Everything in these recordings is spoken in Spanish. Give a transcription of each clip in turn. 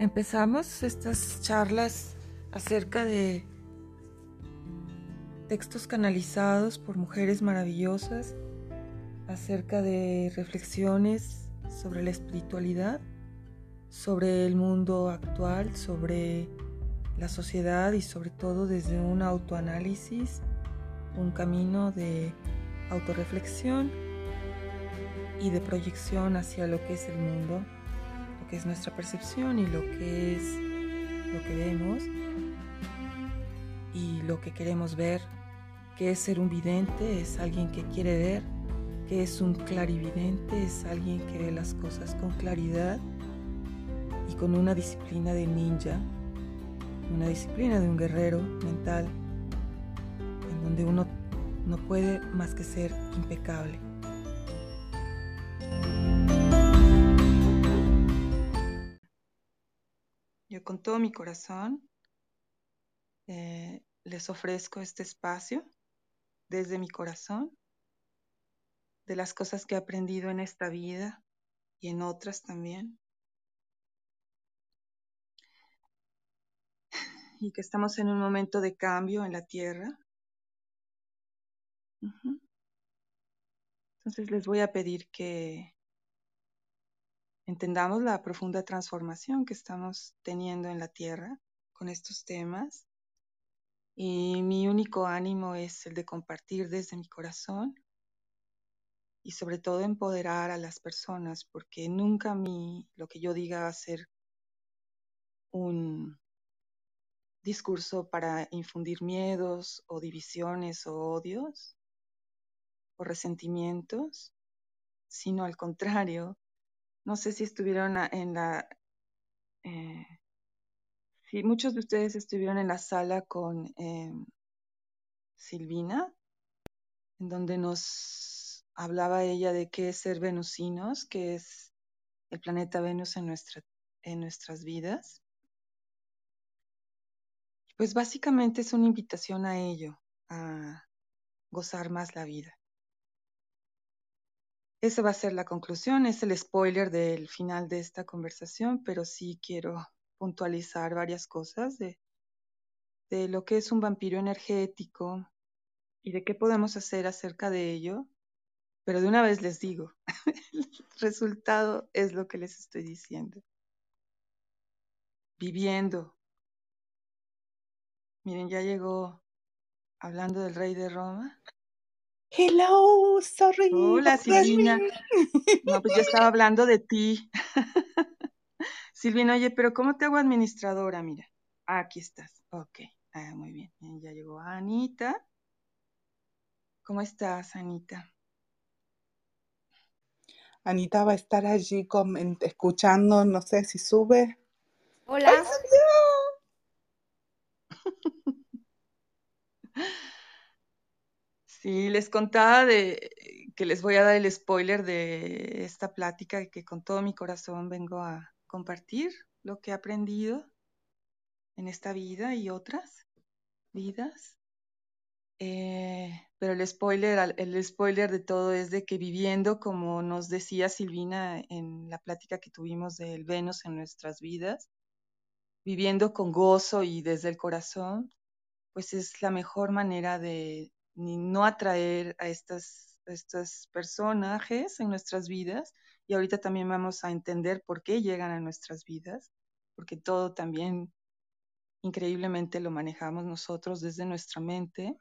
Empezamos estas charlas acerca de textos canalizados por mujeres maravillosas, acerca de reflexiones sobre la espiritualidad, sobre el mundo actual, sobre la sociedad y sobre todo desde un autoanálisis, un camino de autorreflexión y de proyección hacia lo que es el mundo lo que es nuestra percepción y lo que es lo que vemos y lo que queremos ver, que es ser un vidente, es alguien que quiere ver, que es un clarividente, es alguien que ve las cosas con claridad y con una disciplina de ninja, una disciplina de un guerrero mental, en donde uno no puede más que ser impecable. Con todo mi corazón eh, les ofrezco este espacio desde mi corazón, de las cosas que he aprendido en esta vida y en otras también. Y que estamos en un momento de cambio en la tierra. Entonces les voy a pedir que entendamos la profunda transformación que estamos teniendo en la Tierra con estos temas. Y mi único ánimo es el de compartir desde mi corazón y sobre todo empoderar a las personas, porque nunca mi, lo que yo diga va a ser un discurso para infundir miedos o divisiones o odios o resentimientos, sino al contrario, no sé si estuvieron en la... Eh, si muchos de ustedes estuvieron en la sala con em, Silvina, en donde nos hablaba ella de qué es ser venusinos, qué es el planeta Venus en, nuestra, en nuestras vidas. Pues básicamente es una invitación a ello, a gozar más la vida. Esa va a ser la conclusión, es el spoiler del final de esta conversación, pero sí quiero puntualizar varias cosas de, de lo que es un vampiro energético y de qué podemos hacer acerca de ello. Pero de una vez les digo, el resultado es lo que les estoy diciendo. Viviendo. Miren, ya llegó hablando del rey de Roma. Hello, sorry. Hola, Silvina. No, pues yo estaba hablando de ti. Silvina, oye, pero ¿cómo te hago administradora? Mira, aquí estás. Ok, ah, muy bien. Ya llegó Anita. ¿Cómo estás, Anita? Anita va a estar allí escuchando, no sé si sube. Hola. Sí, les contaba de que les voy a dar el spoiler de esta plática que con todo mi corazón vengo a compartir lo que he aprendido en esta vida y otras vidas. Eh, pero el spoiler, el spoiler de todo es de que viviendo, como nos decía Silvina en la plática que tuvimos del Venus en nuestras vidas, viviendo con gozo y desde el corazón, pues es la mejor manera de, ni no atraer a estas, estos personajes en nuestras vidas. Y ahorita también vamos a entender por qué llegan a nuestras vidas, porque todo también increíblemente lo manejamos nosotros desde nuestra mente.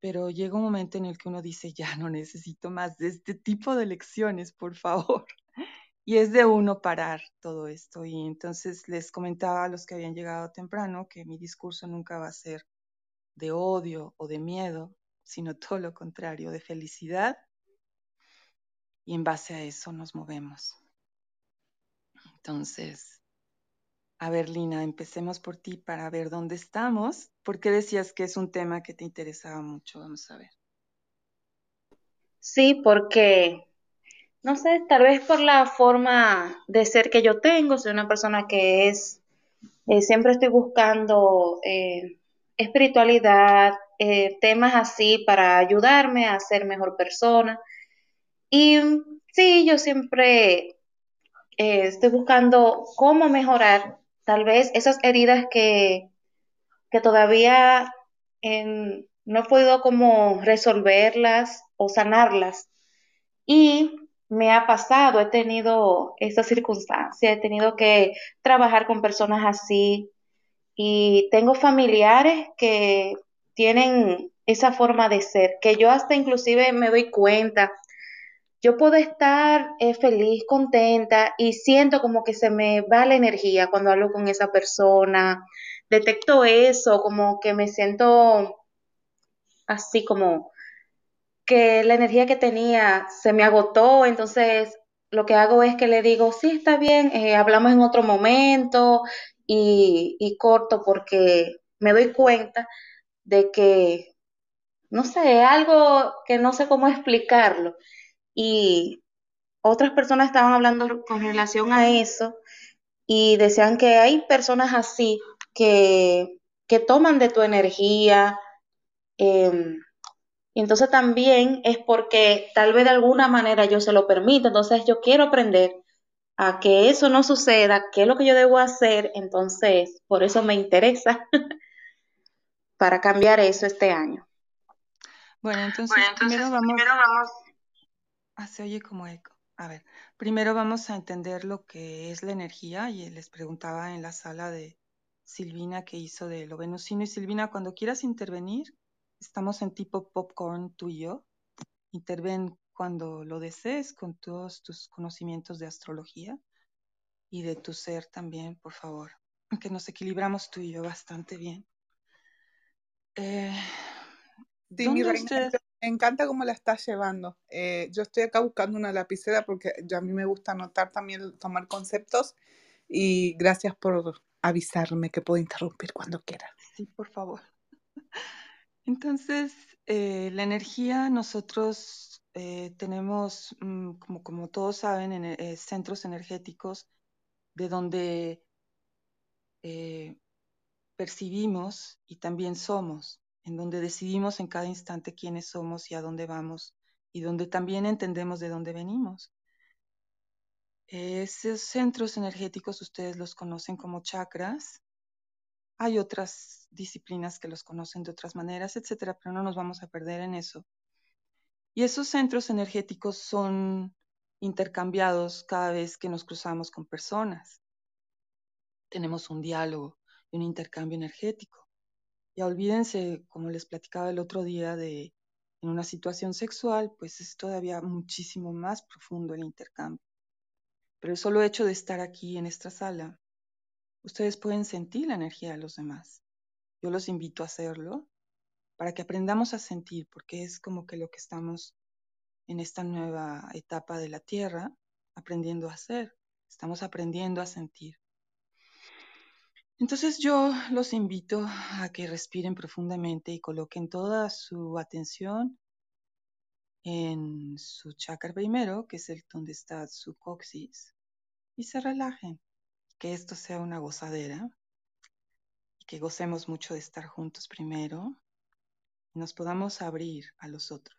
Pero llega un momento en el que uno dice, ya no necesito más de este tipo de lecciones, por favor. Y es de uno parar todo esto. Y entonces les comentaba a los que habían llegado temprano que mi discurso nunca va a ser de odio o de miedo, sino todo lo contrario, de felicidad. Y en base a eso nos movemos. Entonces, a ver, Lina, empecemos por ti para ver dónde estamos. ¿Por qué decías que es un tema que te interesaba mucho? Vamos a ver. Sí, porque, no sé, tal vez por la forma de ser que yo tengo, soy una persona que es, eh, siempre estoy buscando eh, espiritualidad, eh, temas así para ayudarme a ser mejor persona. Y sí, yo siempre eh, estoy buscando cómo mejorar tal vez esas heridas que, que todavía no he podido resolverlas o sanarlas. Y me ha pasado, he tenido esa circunstancia, he tenido que trabajar con personas así y tengo familiares que tienen esa forma de ser, que yo hasta inclusive me doy cuenta. Yo puedo estar eh, feliz, contenta y siento como que se me va la energía cuando hablo con esa persona. Detecto eso, como que me siento así como que la energía que tenía se me agotó, entonces lo que hago es que le digo, sí, está bien, eh, hablamos en otro momento y, corto porque me doy cuenta de que, no sé, algo que no sé cómo explicarlo. Y otras personas estaban hablando con relación a eso y decían que hay personas así que, que toman de tu energía. em, entonces también es porque tal vez de alguna manera yo se lo permito. Entonces yo quiero aprender a que eso no suceda, qué es lo que yo debo hacer. Entonces, por eso me interesa para cambiar eso este año. Bueno, entonces, Bueno, entonces primero vamos, primero vamos, ah, se oye como eco. A ver, primero vamos a entender lo que es la energía y les preguntaba en la sala de Silvina que hizo de lo venusino y Silvina, cuando quieras intervenir, estamos en tipo popcorn tú y yo. Interven cuando lo desees con todos tus conocimientos de astrología y de tu ser también, por favor, que nos equilibramos tú y yo bastante bien. Eh, Sí, mi ¿Dónde reina, ustedes? me encanta cómo la estás llevando. Eh, yo estoy acá buscando una lapicera porque yo, a mí me gusta anotar también, tomar conceptos y gracias por avisarme que puedo interrumpir cuando quiera. Sí, por favor. Entonces, eh, la energía, nosotros eh, tenemos, mm, como, todos saben, en, eh, centros energéticos de donde eh, percibimos y también somos, en donde decidimos en cada instante quiénes somos y a dónde vamos, y donde también entendemos de dónde venimos. Esos centros energéticos ustedes los conocen como chakras. Hay otras disciplinas que los conocen de otras maneras, etcétera, pero no nos vamos a perder en eso. Y esos centros energéticos son intercambiados cada vez que nos cruzamos con personas. Tenemos un diálogo y un intercambio energético. Ya olvídense, como les platicaba el otro día, de en una situación sexual, pues es todavía muchísimo más profundo el intercambio. Pero el solo hecho de estar aquí en esta sala, ustedes pueden sentir la energía de los demás. Yo los invito a hacerlo para que aprendamos a sentir, porque es como que lo que estamos en esta nueva etapa de la Tierra aprendiendo a hacer. Estamos aprendiendo a sentir. Entonces yo los invito a que respiren profundamente y coloquen toda su atención en su chakra primero, que es el donde está su coxis, y se relajen. Que esto sea una gozadera y que gocemos mucho de estar juntos primero nos podamos abrir a los otros.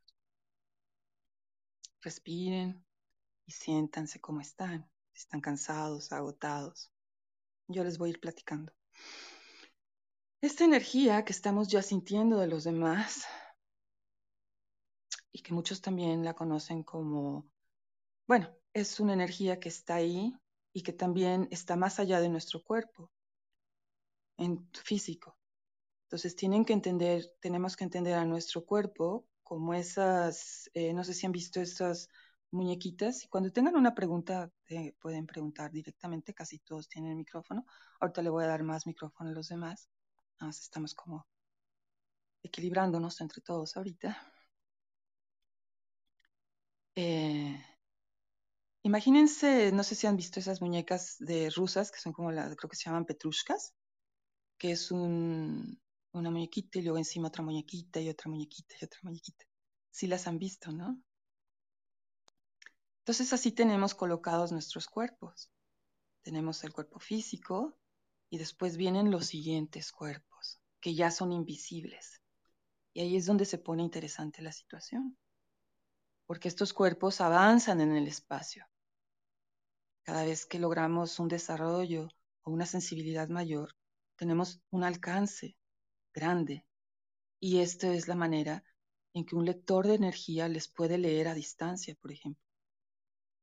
Respiren y siéntanse como están. Si están cansados, agotados. Yo les voy a ir platicando. Esta energía que estamos ya sintiendo de los demás y que muchos también la conocen como, bueno, es una energía que está ahí y que también está más allá de nuestro cuerpo, en físico. Entonces tienen que entender, tenemos que entender a nuestro cuerpo como esas, eh, no sé si han visto esas muñequitas y cuando tengan una pregunta eh, pueden preguntar directamente, casi todos tienen el micrófono. Ahorita le voy a dar más micrófono a los demás. Nada más estamos como equilibrándonos entre todos ahorita. Eh, imagínense, no sé si han visto esas muñecas de rusas que son como las, creo que se llaman petrushkas, que es un, una muñequita y luego encima otra muñequita y otra muñequita y otra muñequita. Sí las han visto, ¿no? Entonces así tenemos colocados nuestros cuerpos. Tenemos el cuerpo físico y después vienen los siguientes cuerpos, que ya son invisibles. Y ahí es donde se pone interesante la situación, porque estos cuerpos avanzan en el espacio. cada vez que logramos un desarrollo o una sensibilidad mayor, tenemos un alcance grande. Y esta es la manera en que un lector de energía les puede leer a distancia, por ejemplo.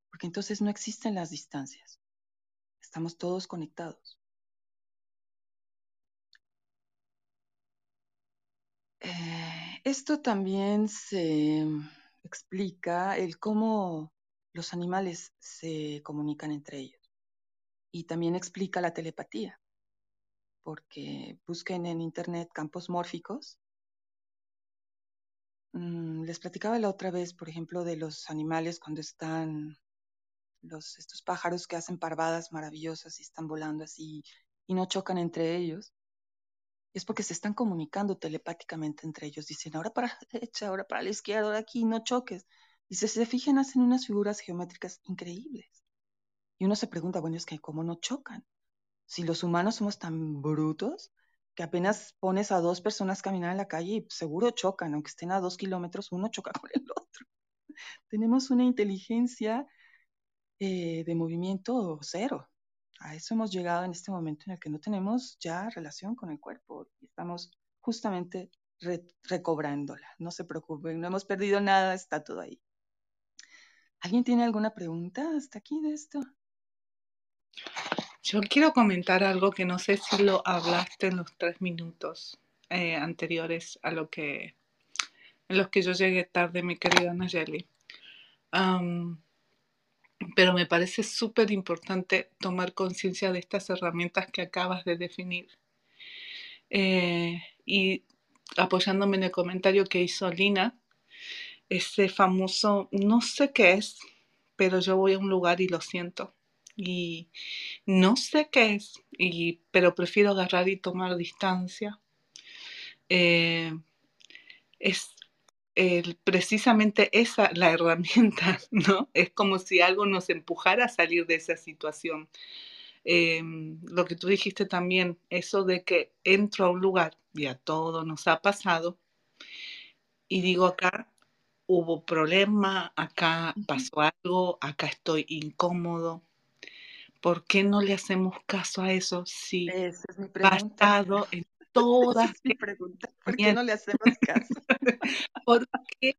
Porque entonces no existen las distancias. Estamos todos conectados. Eh, esto también se explica el cómo los animales se comunican entre ellos. Y también explica la telepatía, porque busquen en Internet campos mórficos. Mm, les platicaba la otra vez, por ejemplo, de los animales cuando están, los, estos pájaros que hacen parvadas maravillosas y están volando así y no chocan entre ellos es porque se están comunicando telepáticamente entre ellos. Dicen, ahora para la derecha, ahora para la izquierda, ahora aquí, no choques. Y si se fijan, hacen unas figuras geométricas increíbles. Y uno se pregunta, bueno, es que ¿cómo no chocan? Si los humanos somos tan brutos que apenas pones a dos personas caminar en la calle y seguro chocan, aunque estén a dos kilómetros, uno choca con el otro. Tenemos una inteligencia eh, de movimiento cero. A eso hemos llegado en este momento en el que no tenemos ya relación con el cuerpo y estamos justamente recobrándola. No se preocupen, no hemos perdido nada, está todo ahí. ¿Alguien tiene alguna pregunta hasta aquí de esto? Yo quiero comentar algo que no sé si lo hablaste en los tres minutos eh, anteriores a lo que los que yo llegué tarde, mi querida Nayeli. pero me parece súper importante tomar conciencia de estas herramientas que acabas de definir. Eh, y apoyándome en el comentario que hizo Lina, ese famoso, no sé qué es, pero yo voy a un lugar y lo siento. Y no sé qué es, y, pero prefiero agarrar y tomar distancia. Eh, es precisamente esa la herramienta, ¿no? Es como si algo nos empujara a salir de esa situación. Em, lo que tú dijiste también, eso de que entro a un lugar y a todo nos ha pasado, y digo acá, hubo problema, acá pasó algo, acá estoy incómodo. ¿Por qué no le hacemos caso a eso si Esa es mi ha estado en todas es mi pregunta. ¿Por qué no le hacemos caso? ¿Por qué,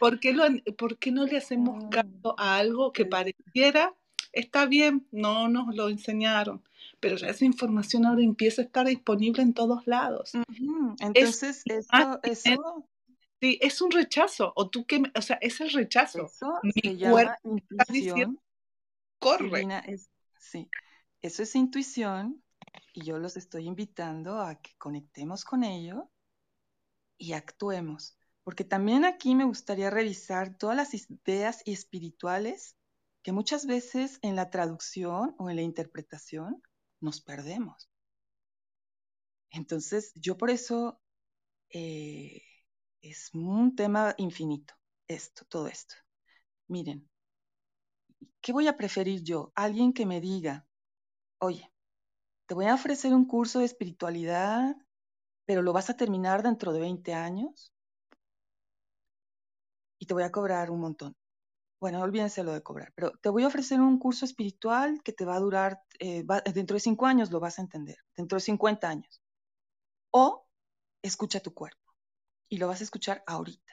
por qué, lo, por qué no le hacemos Mm, caso a algo que pareciera está bien, no nos lo enseñaron, pero ya esa información ahora empieza a estar disponible en todos lados. Entonces, eso, imagen, eso, Sí, es un rechazo, o tú que, o sea, es el rechazo. eso Mi se cuerpo llama está diciendo, intuición. corre. Es, sí, eso es intuición y yo los estoy invitando a que conectemos con ello y actuemos. Porque también aquí me gustaría revisar todas las ideas espirituales que muchas veces en la traducción o en la interpretación nos perdemos. Entonces, yo por eso eh, es un tema infinito, esto, todo esto. Miren, ¿qué voy a preferir yo? Alguien que me diga, oye, te voy a ofrecer un curso de espiritualidad, pero lo vas a terminar dentro de 20 años y te voy a cobrar un montón. Bueno, olvídense lo de cobrar, pero te voy a ofrecer un curso espiritual que te va a durar, eh, dentro de 5 años lo vas a entender, dentro de 50 años. O escucha tu cuerpo y lo vas a escuchar ahorita.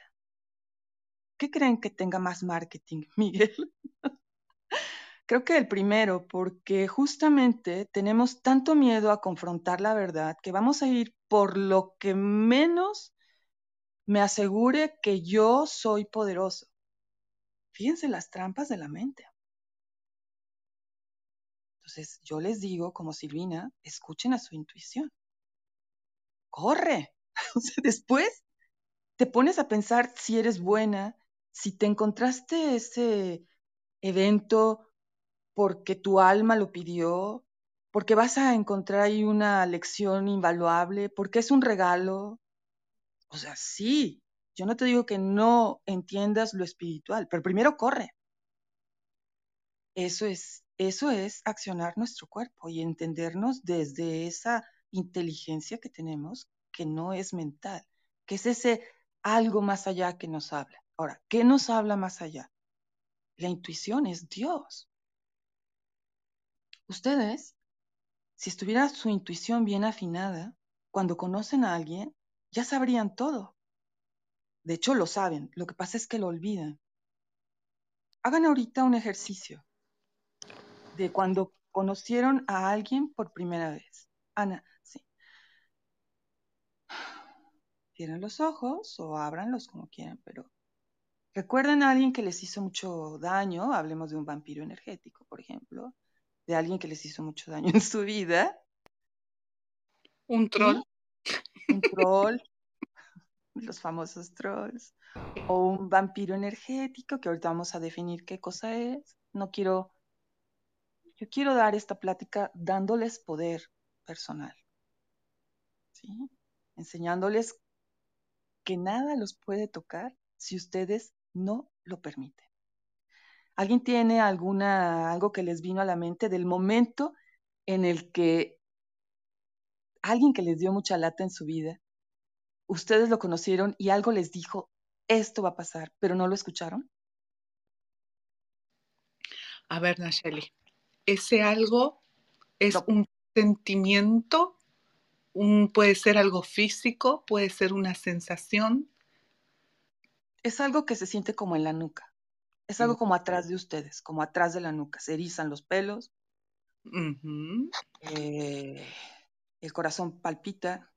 ¿Qué creen que tenga más marketing, Miguel? Creo que el primero, porque justamente tenemos tanto miedo a confrontar la verdad que vamos a ir por lo que menos me asegure que yo soy poderoso. Fíjense las trampas de la mente. Entonces, yo les digo, como Silvina, escuchen a su intuición. Corre. Después te pones a pensar si eres buena, si te encontraste ese evento porque tu alma lo pidió, porque vas a encontrar ahí una lección invaluable, porque es un regalo. O sea, sí, yo no te digo que no entiendas lo espiritual, pero primero corre. Eso es, eso es accionar nuestro cuerpo y entendernos desde esa inteligencia que tenemos, que no es mental, que es ese algo más allá que nos habla. Ahora, ¿qué nos habla más allá? La intuición es Dios. Ustedes, si estuviera su intuición bien afinada, cuando conocen a alguien, ya sabrían todo. De hecho, lo saben, lo que pasa es que lo olvidan. Hagan ahorita un ejercicio de cuando conocieron a alguien por primera vez. Ana, sí. Cierren los ojos o ábranlos como quieran, pero recuerden a alguien que les hizo mucho daño, hablemos de un vampiro energético, por ejemplo, de alguien que les hizo mucho daño en su vida. Un troll. Un troll, los famosos trolls, o un vampiro energético, que ahorita vamos a definir qué cosa es. No quiero, yo quiero dar esta plática dándoles poder personal, ¿sí? enseñándoles que nada los puede tocar si ustedes no lo permiten. ¿Alguien tiene alguna algo que les vino a la mente del momento en el que alguien que les dio mucha lata en su vida ustedes lo conocieron y algo les dijo, esto va a pasar, pero no lo escucharon? A ver, Nacheli, ese algo es un sentimiento, un, puede ser algo físico, puede ser una sensación. Es algo que se siente como en la nuca. Es algo como atrás de ustedes, como atrás de la nuca. Se erizan los pelos. eh, el corazón palpita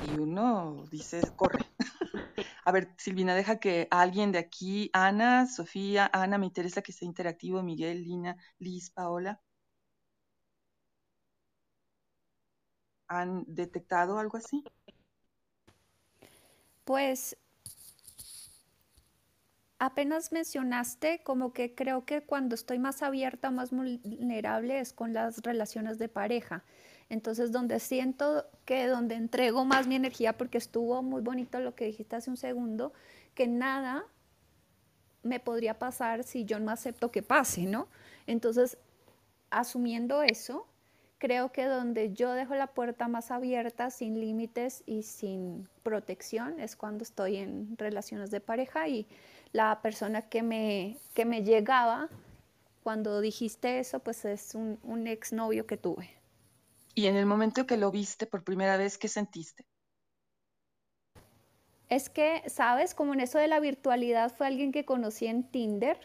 y uno dice, corre. A ver, Silvina, deja que alguien de aquí, Ana, Sofía, Ana, me interesa que sea interactivo, Miguel, Lina, Liz, Paola. ¿Han detectado algo así? Pues apenas mencionaste como que creo que cuando estoy más abierta, más vulnerable es con las relaciones de pareja. Entonces, donde siento que donde entrego más mi energía, porque estuvo muy bonito lo que dijiste hace un segundo, que nada me podría pasar si yo no acepto que pase, ¿no? Entonces, asumiendo eso, creo que donde yo dejo la puerta más abierta, sin límites y sin protección, es cuando estoy en relaciones de pareja y la persona que me, que me llegaba cuando dijiste eso, pues es un, un exnovio que tuve. Y en el momento que lo viste por primera vez, ¿qué sentiste? Es que, sabes, como en eso de la virtualidad fue alguien que conocí en Tinder.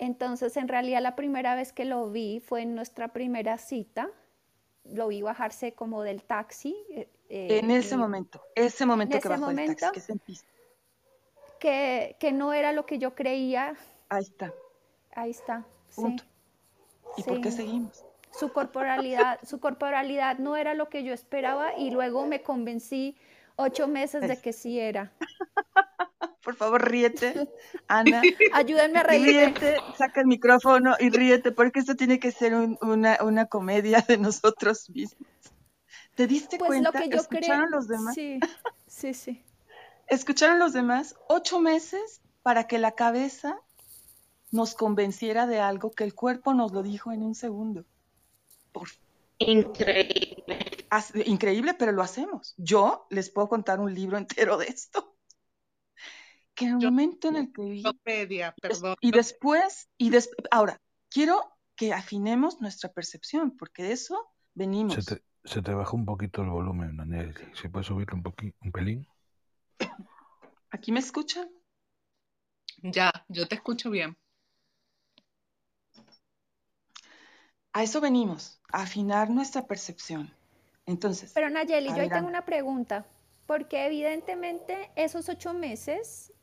Entonces, en realidad la primera vez que lo vi fue en nuestra primera cita. Lo vi bajarse como del taxi. Eh, en ese momento, ese momento que bajó el taxi, ¿qué sentiste? Que, que, no era lo que yo creía. Ahí está. Ahí está. Punto. ¿Y por qué seguimos? su corporalidad, su corporalidad no era lo que yo esperaba y luego me convencí ocho meses de que sí era. Por favor, ríete, Ana. Ayúdenme a reír. Ríete, saca el micrófono y ríete, porque esto tiene que ser una, una, comedia de nosotros mismos. ¿Te diste pues cuenta? Lo que yo ¿Escucharon los demás? Sí, sí, sí. ¿Escucharon los demás? Ocho meses para que la cabeza nos convenciera de algo que el cuerpo nos lo dijo en un segundo. Increíble. Increíble, pero lo hacemos. Yo les puedo contar un libro entero de esto. Que en el momento en el que vi... perdón. Y después, y después, ahora, quiero que afinemos nuestra percepción, porque de eso venimos. Se te, bajó un poquito el volumen, Daniel. ¿Se puede subirlo un, poquito, un pelín? ¿Aquí me escuchan? Ya, yo te escucho bien. A eso venimos, a afinar nuestra percepción. Entonces. Pero Nayeli, yo ahí tengo una pregunta, porque evidentemente esos ocho meses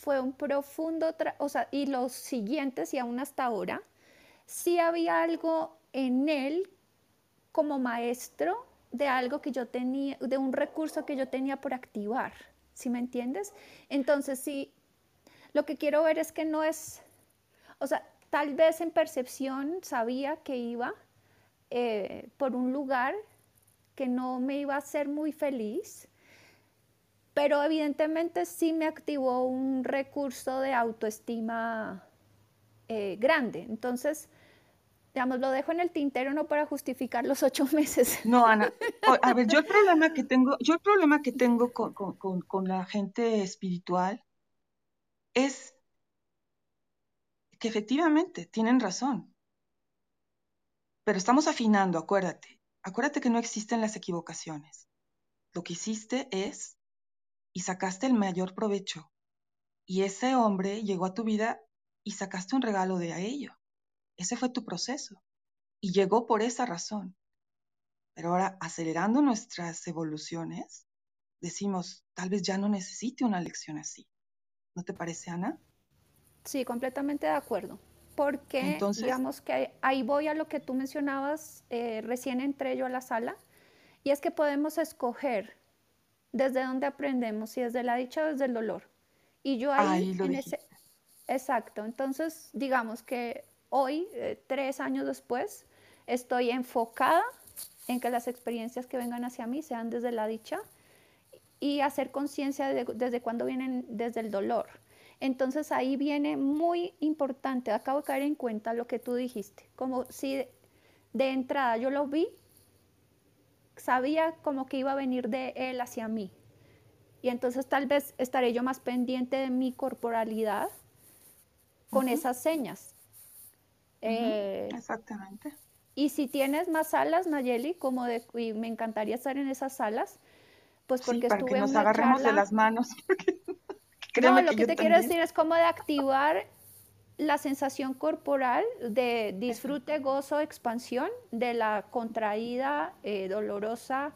fue un profundo, o sea, y los siguientes y aún hasta ahora, sí había algo en él como maestro de algo que yo tenía, de un recurso que yo tenía por activar, ¿sí me entiendes? Entonces, sí, lo que quiero ver es que no es, o sea, Tal vez en percepción sabía que iba eh, por un lugar que no me iba a hacer muy feliz, pero evidentemente sí me activó un recurso de autoestima eh, grande. Entonces, digamos, lo dejo en el tintero no para justificar los ocho meses. No, Ana. A ver, yo el problema que tengo, yo el problema que tengo con, con la gente espiritual es que efectivamente tienen razón. Pero estamos afinando, acuérdate. Acuérdate que no existen las equivocaciones. Lo que hiciste es y sacaste el mayor provecho. Y ese hombre llegó a tu vida y sacaste un regalo de a ello. Ese fue tu proceso. Y llegó por esa razón. Pero ahora, acelerando nuestras evoluciones, decimos, tal vez ya no necesite una lección así. ¿No te parece, Ana? Sí, completamente de acuerdo. Porque, digamos que ahí voy a lo que tú mencionabas, eh, recién entré yo a la sala, y es que podemos escoger desde dónde aprendemos, si desde la dicha o desde el dolor. Y yo ahí, en ese... Exacto, entonces digamos que hoy, eh, tres años después, estoy enfocada en que las experiencias que vengan hacia mí sean desde la dicha y hacer conciencia desde cuando vienen desde el dolor. Entonces ahí viene muy importante, acabo de caer en cuenta lo que tú dijiste, como si de entrada yo lo vi, sabía como que iba a venir de él hacia mí. Y entonces tal vez estaré yo más pendiente de mi corporalidad con esas señas. Eh, Exactamente. Y si tienes más salas, Nayeli, como de, y me encantaría estar en esas salas, pues porque para estuve que nos agarremos de las manos. no, lo que, te quiero decir es como de activar la sensación corporal de disfrute, gozo, expansión de la contraída, eh, dolorosa,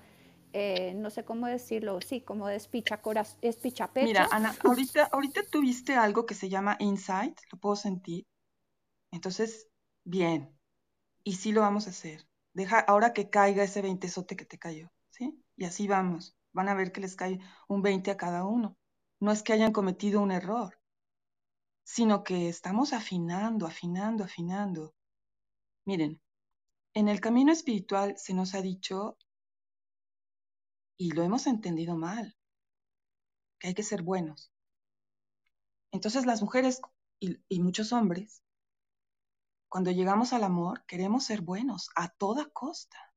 eh, no sé cómo decirlo, sí, como de espicha, pecho. Mira, Ana, ahorita, ahorita tuviste algo que se llama insight, lo puedo sentir. Entonces, bien, y sí lo vamos a hacer. Deja ahora que caiga ese veintesote que te cayó, ¿sí? Y así vamos. Van a ver que les cae un 20 a cada uno. No es que hayan cometido un error, sino que estamos afinando, afinando, afinando. Miren, en el camino espiritual se nos ha dicho, y lo hemos entendido mal, que hay que ser buenos. Entonces las mujeres y, muchos hombres cuando llegamos al amor, queremos ser buenos a toda costa.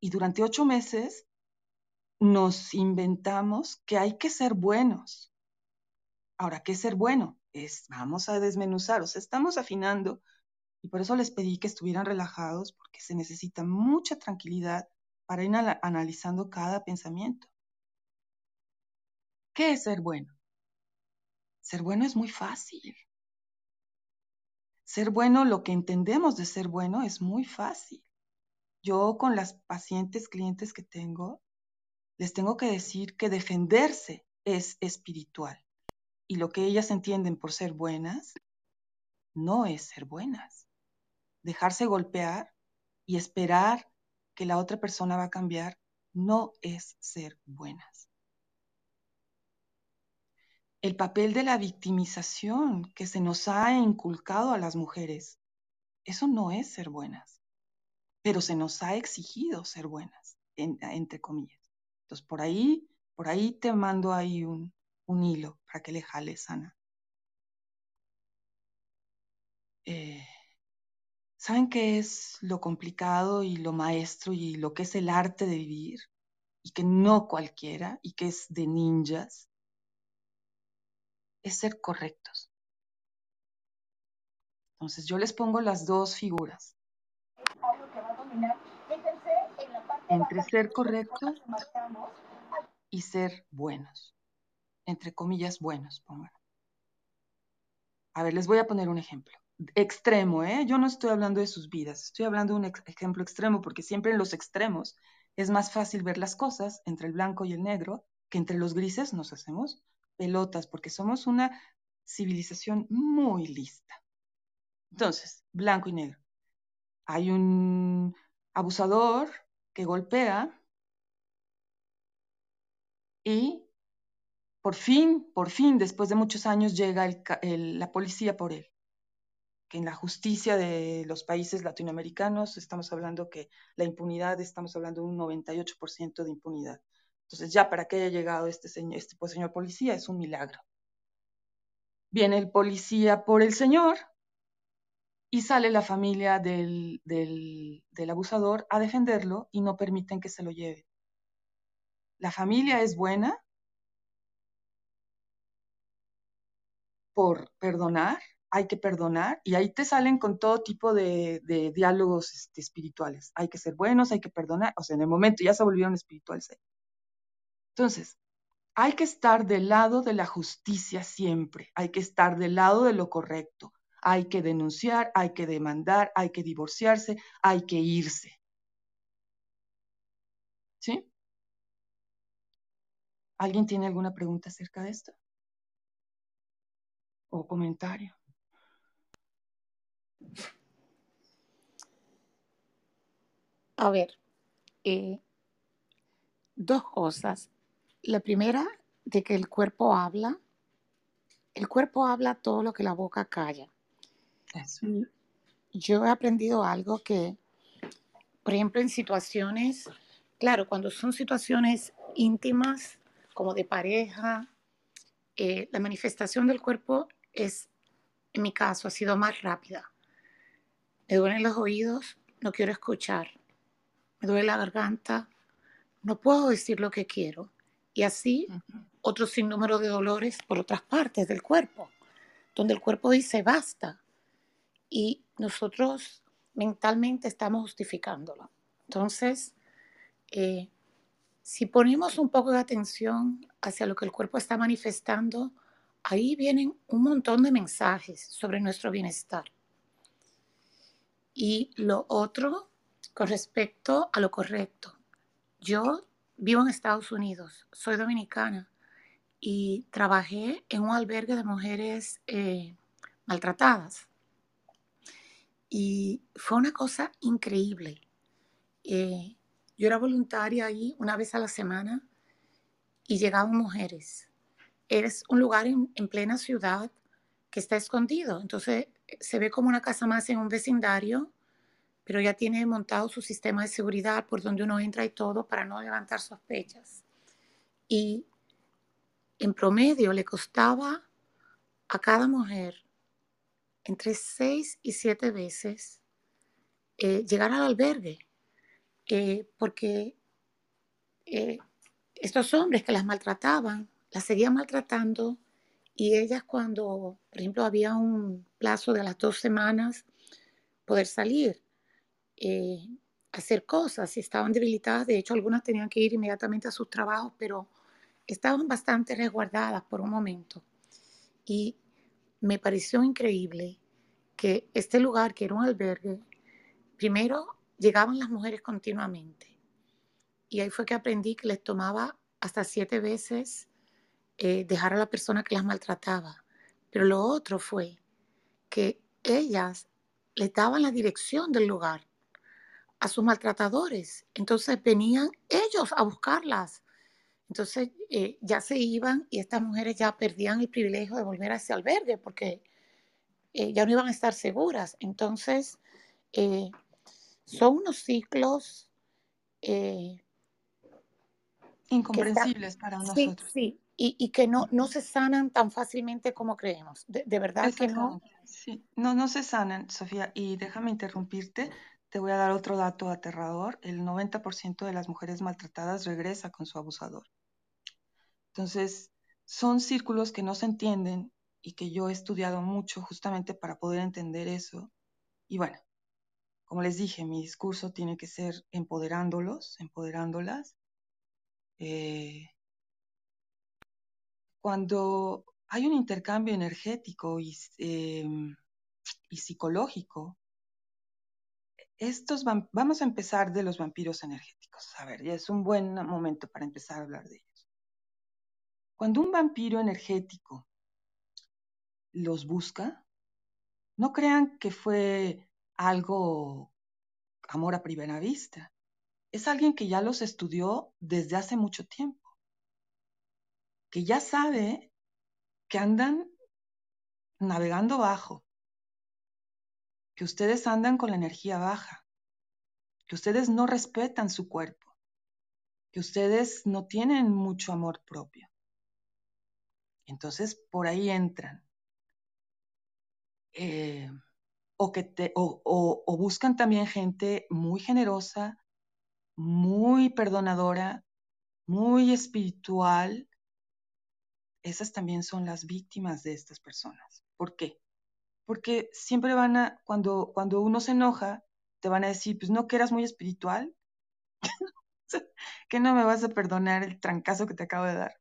Y durante ocho meses nos inventamos que hay que ser buenos. Ahora, ¿qué es ser bueno? Es, vamos a desmenuzar, o sea, estamos afinando y por eso les pedí que estuvieran relajados porque se necesita mucha tranquilidad para ir analizando cada pensamiento. ¿Qué es ser bueno? Ser bueno es muy fácil. Ser bueno, lo que entendemos de ser bueno es muy fácil. Yo con las pacientes, clientes que tengo, les tengo que decir que defenderse es espiritual. Y lo que ellas entienden por ser buenas, no es ser buenas. Dejarse golpear y esperar que la otra persona va a cambiar, no es ser buenas el papel de la victimización que se nos ha inculcado a las mujeres. Eso no es ser buenas, pero se nos ha exigido ser buenas, entre comillas. Entonces, por ahí, por ahí te mando ahí un, un hilo para que le jales, Ana. Eh, ¿Saben qué es lo complicado y lo maestro y lo que es el arte de vivir? Y que no cualquiera, y que es de ninjas es ser correctos. Entonces yo les pongo las dos figuras. Entre ser correctos y ser buenos. Entre comillas, buenos, pongan. A ver, les voy a poner un ejemplo. Extremo, ¿eh? Yo no estoy hablando de sus vidas, estoy hablando de un ejemplo extremo, porque siempre en los extremos es más fácil ver las cosas entre el blanco y el negro que entre los grises nos hacemos pelotas, porque somos una civilización muy lista. Entonces, blanco y negro. Hay un abusador que golpea y por fin, por fin, después de muchos años, llega la policía por él. Que en la justicia de los países latinoamericanos estamos hablando que la impunidad, estamos hablando de un 98% de impunidad. Entonces ya para que haya llegado este señor, este pues, señor policía es un milagro. Viene el policía por el señor y sale la familia del, del abusador a defenderlo y no permiten que se lo lleve. La familia es buena por perdonar hay que perdonar y ahí te salen con todo tipo de, diálogos este, espirituales. Hay que ser buenos, hay que perdonar, o sea, en el momento ya se volvieron espirituales. Entonces, hay que estar del lado de la justicia siempre, hay que estar del lado de lo correcto, hay que denunciar, hay que demandar, hay que divorciarse, hay que irse. ¿Sí? ¿Alguien tiene alguna pregunta acerca de esto? ¿O comentario? A ver, eh, dos cosas. La primera, de que el cuerpo habla. El cuerpo habla todo lo que la boca calla. Yo he aprendido algo que, por ejemplo, en situaciones, claro, cuando son situaciones íntimas, como de pareja, eh, la manifestación del cuerpo es, en mi caso, ha sido más rápida. Me duelen los oídos, no quiero escuchar me duele la garganta, no puedo decir lo que quiero. Y así otro sinnúmero de dolores por otras partes del cuerpo, donde el cuerpo dice basta. Y nosotros mentalmente estamos justificándolo. Entonces, eh, si ponemos un poco de atención hacia lo que el cuerpo está manifestando, ahí vienen un montón de mensajes sobre nuestro bienestar. Y lo otro con respecto a lo correcto, yo vivo en Estados Unidos, soy dominicana y trabajé en un albergue de mujeres eh, maltratadas. Y fue una cosa increíble. Eh, yo era voluntaria ahí una vez a la semana y llegaban mujeres. Es un lugar en, en plena ciudad que está escondido, entonces se ve como una casa más en un vecindario pero ya tiene montado su sistema de seguridad por donde uno entra y todo para no levantar sospechas. Y en promedio le costaba a cada mujer entre seis y siete veces eh, llegar al albergue, eh, porque eh, estos hombres que las maltrataban, las seguían maltratando y ellas cuando, por ejemplo, había un plazo de las dos semanas, poder salir. Eh, hacer cosas y estaban debilitadas. De hecho, algunas tenían que ir inmediatamente a sus trabajos, pero estaban bastante resguardadas por un momento. Y me pareció increíble que este lugar, que era un albergue, primero llegaban las mujeres continuamente. Y ahí fue que aprendí que les tomaba hasta siete veces eh, dejar a la persona que las maltrataba. Pero lo otro fue que ellas les daban la dirección del lugar a sus maltratadores. Entonces venían ellos a buscarlas. Entonces eh, ya se iban y estas mujeres ya perdían el privilegio de volver a ese albergue porque eh, ya no iban a estar seguras. Entonces eh, son unos ciclos incomprensibles para nosotros. Sí, Y, que no, no se sanan tan fácilmente como creemos. De, de verdad que no. Sí, no, no se sanan, Sofía. Y déjame interrumpirte. Te voy a dar otro dato aterrador. El 90% de las mujeres maltratadas regresa con su abusador. Entonces, son círculos que no se entienden y que yo he estudiado mucho justamente para poder entender eso. Y bueno, como les dije, mi discurso tiene que ser empoderándolos, empoderándolas. Eh, cuando hay un intercambio energético y, em, psicológico, estos vamos a empezar de los vampiros energéticos. A ver, ya es un buen momento para empezar a hablar de ellos. Cuando un vampiro energético los busca, no crean que fue algo amor a primera vista. Es alguien que ya los estudió desde hace mucho tiempo, que ya sabe que andan navegando bajo, que ustedes andan con la energía baja, que ustedes no respetan su cuerpo, que ustedes no tienen mucho amor propio. Entonces, por ahí entran. Eh, o, que te, o buscan también gente muy generosa, muy perdonadora, muy espiritual. Esas también son las víctimas de estas personas. ¿Por qué? porque siempre van a, cuando, cuando uno se enoja, te van a decir, pues no que eras muy espiritual, que no me vas a perdonar el trancazo que te acabo de dar.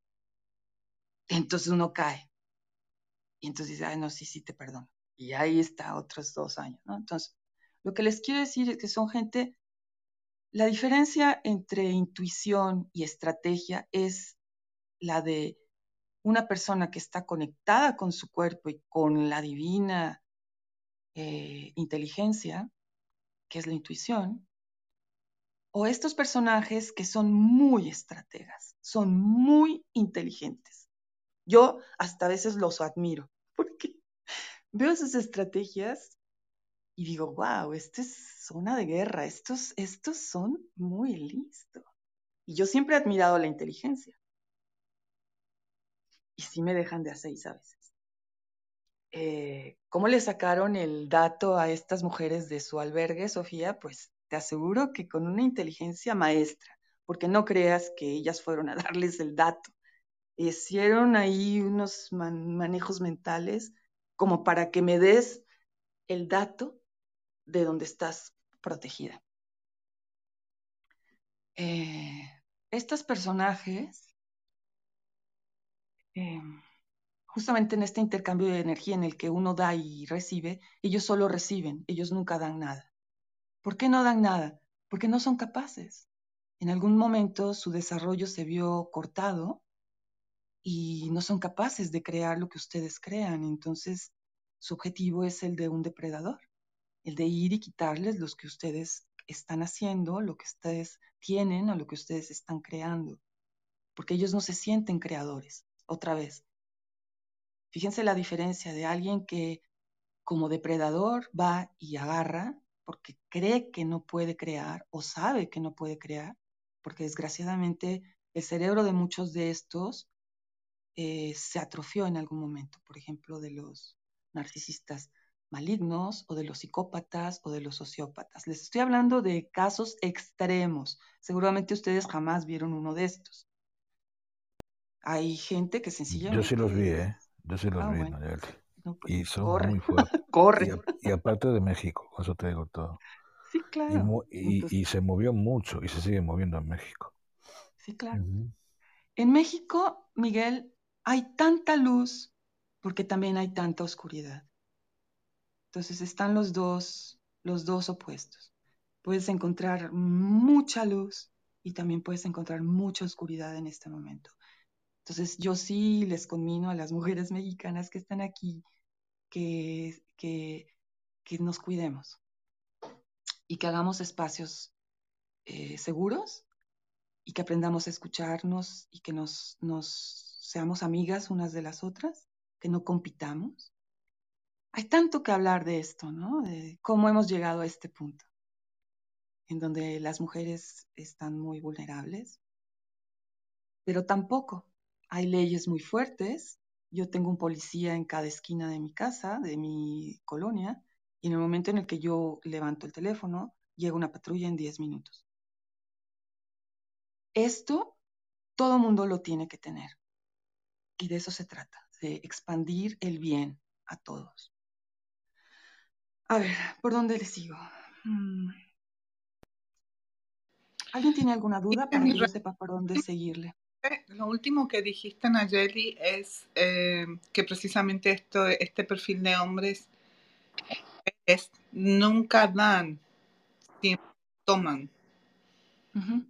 Entonces uno cae. Y entonces dice, ay, no, sí, sí, te perdono. Y ahí está otros dos años, ¿no? Entonces, lo que les quiero decir es que son gente, la diferencia entre intuición y estrategia es la de una persona que está conectada con su cuerpo y con la divina eh, inteligencia, que es la intuición, o estos personajes que son muy estrategas, son muy inteligentes. Yo hasta a veces los admiro, porque veo esas estrategias y digo, wow, esta es zona de guerra, estos, estos son muy listos. Y yo siempre he admirado la inteligencia. Y sí me dejan de a seis a veces. Eh, ¿Cómo le sacaron el dato a estas mujeres de su albergue, Sofía? Pues te aseguro que con una inteligencia maestra, porque no creas que ellas fueron a darles el dato. Hicieron ahí unos manejos mentales como para que me des el dato de donde estás protegida. Eh, estos personajes, eh, justamente en este intercambio de energía en el que uno da y recibe, ellos solo reciben, ellos nunca dan nada. ¿Por qué no dan nada? Porque no son capaces. En algún momento su desarrollo se vio cortado y no son capaces de crear lo que ustedes crean. Entonces, su objetivo es el de un depredador, el de ir y quitarles los que ustedes están haciendo, lo que ustedes tienen o lo que ustedes están creando. Porque ellos no se sienten creadores, otra vez. Fíjense la diferencia de alguien que como depredador va y agarra porque cree que no puede crear o sabe que no puede crear, porque desgraciadamente el cerebro de muchos de estos eh, se atrofió en algún momento, por ejemplo, de los narcisistas malignos o de los psicópatas o de los sociópatas. Les estoy hablando de casos extremos. Seguramente ustedes jamás vieron uno de estos. Hay gente que sencillamente... Yo sí los vi, ¿eh? Yo sí los Ah, vi, bueno. Nayeli. No, pues, Y son corre, muy fuertes. corre. Y, a- y aparte de México, eso te digo todo. Sí, claro. mu- y, Entonces, y se movió mucho y se sigue moviendo en México. sí, claro. En México, Miguel, hay tanta luz porque también hay tanta oscuridad. Entonces están los dos, los dos opuestos. Puedes encontrar mucha luz y también puedes encontrar mucha oscuridad en este momento. Entonces yo sí les conmino a las mujeres mexicanas que están aquí que, que, nos cuidemos y que hagamos espacios eh, seguros y que aprendamos a escucharnos y que nos, nos seamos amigas unas de las otras, que no compitamos. Hay tanto que hablar de esto, ¿no? De cómo hemos llegado a este punto, en donde las mujeres están muy vulnerables, pero tampoco hay leyes muy fuertes. Yo tengo un policía en cada esquina de mi casa, de mi colonia, y en el momento en el que yo levanto el teléfono, llega una patrulla en 10 minutos. Esto todo mundo lo tiene que tener. Y de eso se trata, de expandir el bien a todos. A ver, ¿por dónde le sigo? Hmm. ¿Alguien tiene alguna duda para que yo sepa por dónde seguirle? Lo último que dijiste, Nayeli, es eh, que precisamente esto, este perfil de hombres es nunca dan, siempre toman. Ujú.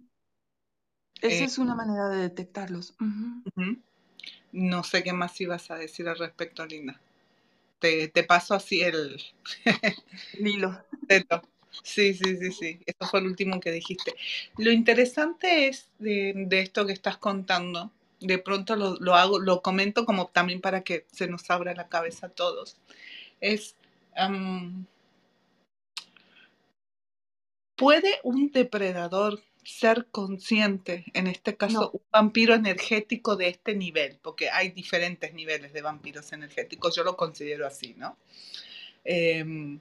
Esa Eh, es una manera de detectarlos. No sé qué más ibas a decir al respecto, Linda. Te, te paso así el... Lilo. Sí, sí, sí, sí. Eso fue el último que dijiste. Lo interesante es de, de esto que estás contando. De pronto lo, lo hago, lo comento como también para que se nos abra la cabeza a todos. Es ¿puede un depredador ser consciente, en este caso No, un vampiro energético de este nivel? Porque hay diferentes niveles de vampiros energéticos, yo lo considero así, ¿no? Em,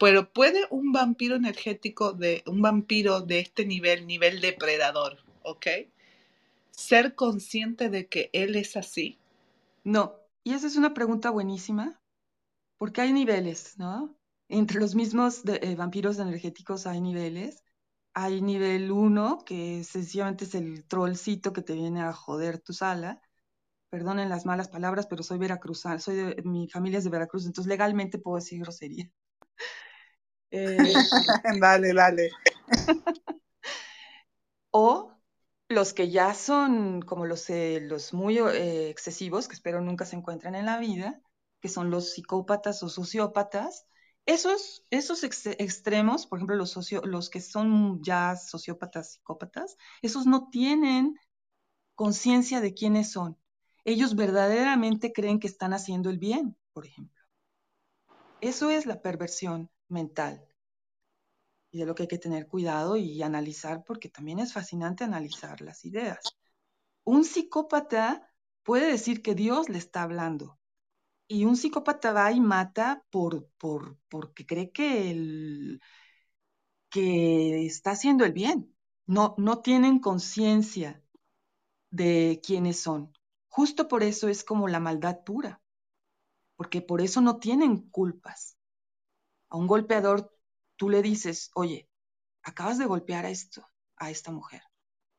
pero puede un vampiro energético de un vampiro de este nivel, nivel depredador, ¿ok? Ser consciente de que él es así. no. Y esa es una pregunta buenísima porque hay niveles, ¿no? Entre los mismos eh, vampiros energéticos hay niveles. Hay nivel 1, que sencillamente es el trollcito que te viene a joder tu sala. Perdonen las malas palabras, pero soy veracruzana, soy de, mi familia es de Veracruz, entonces legalmente puedo decir grosería. Eh, dale, dale. o los que ya son como los, eh, los muy eh, excesivos, que espero nunca se encuentren en la vida, que son los psicópatas o sociópatas, esos, esos extremos, por ejemplo, los, los que son ya sociópatas, psicópatas, esos no tienen conciencia de quiénes son. Ellos verdaderamente creen que están haciendo el bien, por ejemplo. Eso es la perversión mental y de lo que hay que tener cuidado y analizar, porque también es fascinante analizar las ideas. Un psicópata puede decir que Dios le está hablando, y un psicópata va y mata por, por, porque cree que, el, que está haciendo el bien. No, no tienen conciencia de quiénes son. Justo por eso es como la maldad pura, porque por eso no tienen culpas. A un golpeador tú le dices, oye, acabas de golpear a esto, a esta mujer.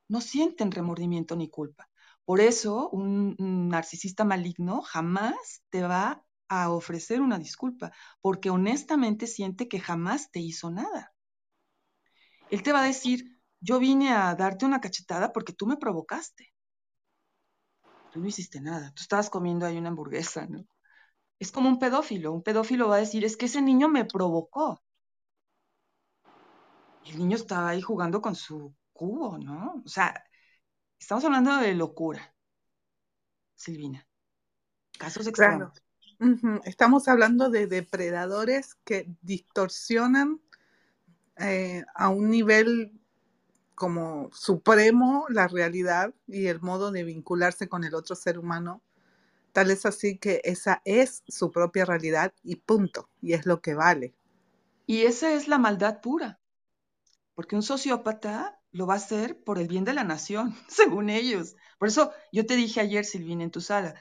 No sienten remordimiento ni culpa. Por eso, un, narcisista maligno jamás te va a ofrecer una disculpa, porque honestamente siente que jamás te hizo nada. Él te va a decir, yo vine a darte una cachetada porque tú me provocaste. Tú no hiciste nada, tú estabas comiendo ahí una hamburguesa, ¿no? Es como un pedófilo. Un pedófilo va a decir, es que ese niño me provocó. El niño estaba ahí jugando con su cubo, ¿no? O sea, estamos hablando de locura, Silvina. Casos extremos. Estamos hablando de depredadores que distorsionan eh, a un nivel como supremo la realidad y el modo de vincularse con el otro ser humano. Tal es así que esa es su propia realidad y punto, y es lo que vale. Y esa es la maldad pura porque un sociópata lo va a hacer por el bien de la nación, según ellos. Por eso yo te dije ayer, Silvina, en tu sala,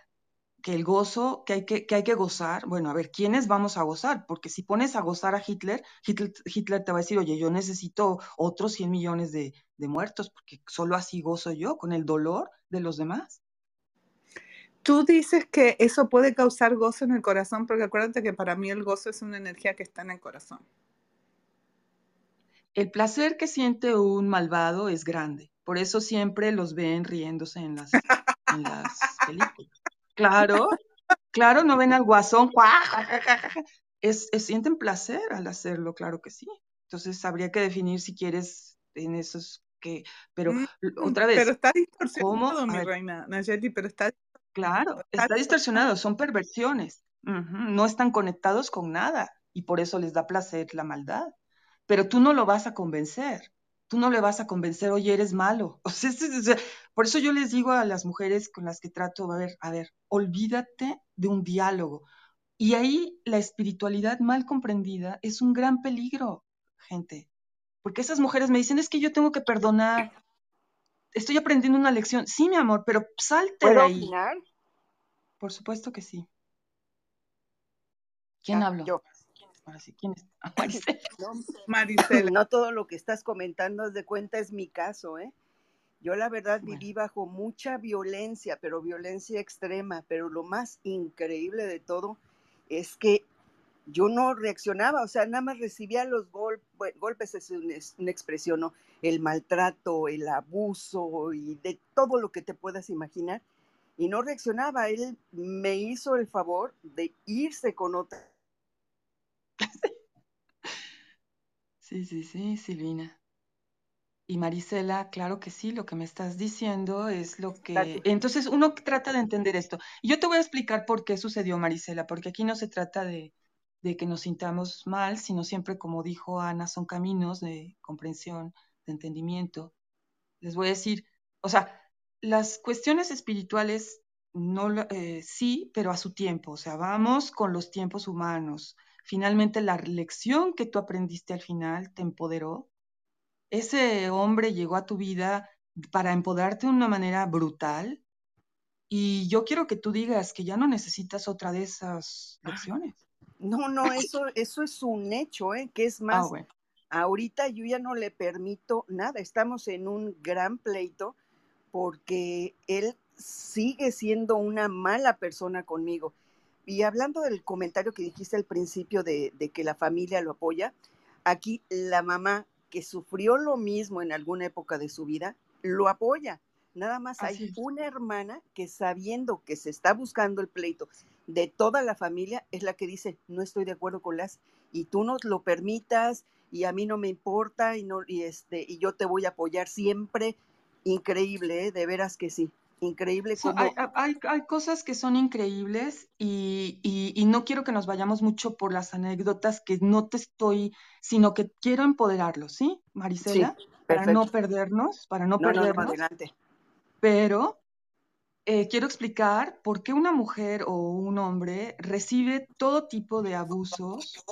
que el gozo, que hay que, que hay que gozar, bueno, a ver, ¿quiénes vamos a gozar? Porque si pones a gozar a Hitler, Hitler, te va a decir, oye, yo necesito otros 100 millones de, de muertos, porque solo así gozo yo, con el dolor de los demás. Tú dices que eso puede causar gozo en el corazón, porque acuérdate que para mí el gozo es una energía que está en el corazón. El placer que siente un malvado es grande, por eso siempre los ven riéndose en las, películas. Claro, claro, no ven al guasón, es, sienten placer al hacerlo, claro que sí. Entonces habría que definir si quieres en esos que, pero mm, otra vez. Pero está distorsionado, mi reina, Nayeli, pero está. Claro, está distorsionado, son perversiones, no están conectados con nada y por eso les da placer la maldad pero tú no lo vas a convencer. Tú no le vas a convencer, oye, eres malo. por eso yo les digo a las mujeres con las que trato, a ver, a ver, olvídate de un diálogo. Y ahí la espiritualidad mal comprendida es un gran peligro, gente. Porque esas mujeres me dicen, es que yo tengo que perdonar. Estoy aprendiendo una lección. Sí, mi amor, pero salte de ahí. Por supuesto que sí. ¿Quién habló? Yo. ¿quién es? No, No todo lo que estás comentando de cuenta es mi caso, ¿eh? Yo la verdad viví bajo mucha violencia, pero violencia extrema, pero lo más increíble de todo es que yo no reaccionaba, o sea, nada más recibía los golpes, golpes es una, expresión, ¿no? El maltrato, el abuso y de todo lo que te puedas imaginar. Y no reaccionaba, él me hizo el favor de irse con otra Sí, sí, sí, Silvina. Y Marisela, claro que sí, lo que me estás diciendo es lo que... Entonces uno trata de entender esto. Y yo te voy a explicar por qué sucedió, Marisela, porque aquí no se trata de, de que nos sintamos mal, sino siempre, como dijo Ana, son caminos de comprensión, de entendimiento. Les voy a decir, o sea, las cuestiones espirituales no eh, sí, pero a su tiempo, o sea, vamos con los tiempos humanos. Finalmente la lección que tú aprendiste al final te empoderó. Ese hombre llegó a tu vida para empoderarte de una manera brutal. Y yo quiero que tú digas que ya no necesitas otra de esas lecciones. No, no, eso, eso es un hecho, ¿eh? Que es Ah, más, bueno. ahorita yo ya no le permito nada. Estamos en un gran pleito porque él sigue siendo una mala persona conmigo. Y hablando del comentario que dijiste al principio de, de que la familia lo apoya, aquí la mamá que sufrió lo mismo en alguna época de su vida, lo apoya. Nada más Así hay es. una hermana que sabiendo que se está buscando el pleito de toda la familia, es la que dice, no estoy de acuerdo con las, y tú nos lo permitas, y a mí no me importa, y, no, y, este, y yo te voy a apoyar siempre. Increíble, ¿eh? de veras que sí. Increíble como... hay, hay, hay cosas que son increíbles y, y, y no quiero que nos vayamos mucho por las anécdotas que no te estoy, sino que quiero empoderarlos, ¿sí, Sí, Marisela? Para no perdernos, para no No, no, no, perdernos, adelante. pero eh, quiero explicar por qué una mujer o un hombre recibe todo tipo de abusos.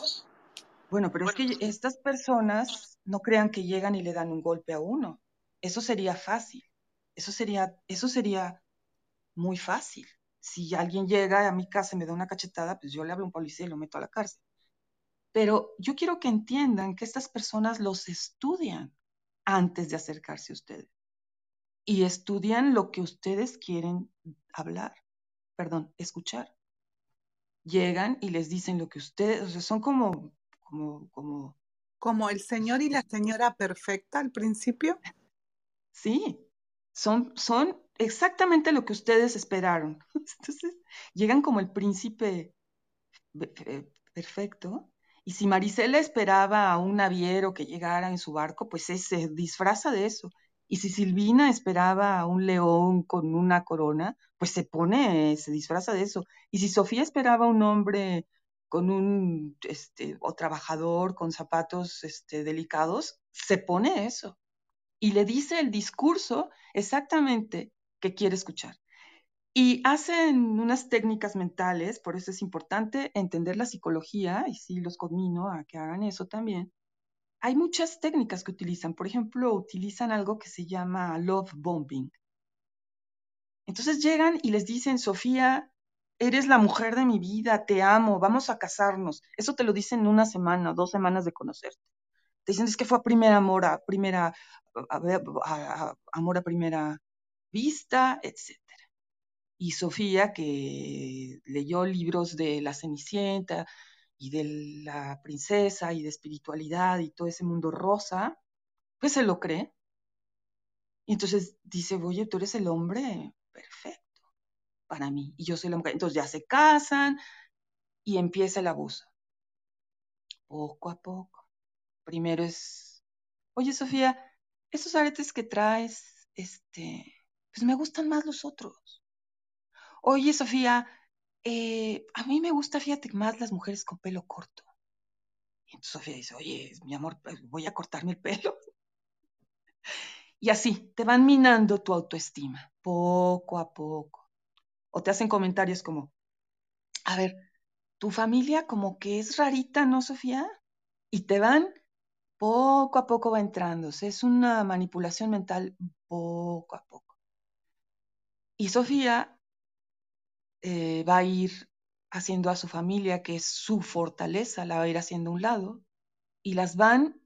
Bueno, pero es que estas personas no crean que llegan y le dan un golpe a uno. Eso sería fácil. Eso sería, eso sería muy fácil. Si alguien llega a mi casa y me da una cachetada, pues yo le hablo a un policía y lo meto a la cárcel. Pero yo quiero que entiendan que estas personas los estudian antes de acercarse a ustedes y estudian lo que ustedes quieren hablar, perdón, escuchar. Llegan y les dicen lo que ustedes, o sea, son como, como, como, Como el señor y la señora perfecta al principio. sí, son, son exactamente lo que ustedes esperaron. Entonces, llegan como el príncipe perfecto. Y si Marisela esperaba a un naviero que llegara en su barco, pues se disfraza de eso. Y si Silvina esperaba a un león con una corona, pues se pone, se disfraza de eso. Y si Sofía esperaba a un hombre con un, este, o trabajador con zapatos, este, delicados, se pone eso. Y le dice el discurso exactamente que quiere escuchar. Y hacen unas técnicas mentales, por eso es importante entender la psicología, y sí los conmino a que hagan eso también. Hay muchas técnicas que utilizan. Por ejemplo, utilizan algo que se llama love bombing. Entonces llegan y les dicen, Sofía, eres la mujer de mi vida, te amo, vamos a casarnos. Eso te lo dicen en una semana, dos semanas de conocerte. Te dicen, es que fue a primera amor, primera, a- a- amor a primera vista, etc. Y Sofía, que leyó libros de la Cenicienta y de la princesa y de espiritualidad y todo ese mundo rosa, pues se lo cree. Y entonces dice, oye, tú eres el hombre perfecto para mí y yo soy la mujer. Entonces ya se casan y empieza el abuso. Poco a poco. Primero es, oye, Sofía, esos aretes que traes, este, pues me gustan más los otros. Oye, Sofía, eh, a mí me gusta, fíjate, más las mujeres con pelo corto. Entonces Sofía dice, oye, mi amor, pues, voy a cortarme el pelo. Y así, te van minando tu autoestima, poco a poco. O te hacen comentarios como, a ver, tu familia como que es rarita, ¿no, Sofía? Y te van, poco a poco va entrándose. Es una manipulación mental poco a poco. Y Sofía eh, va a ir haciendo a su familia, que es su fortaleza, la va a ir haciendo a un lado, y las van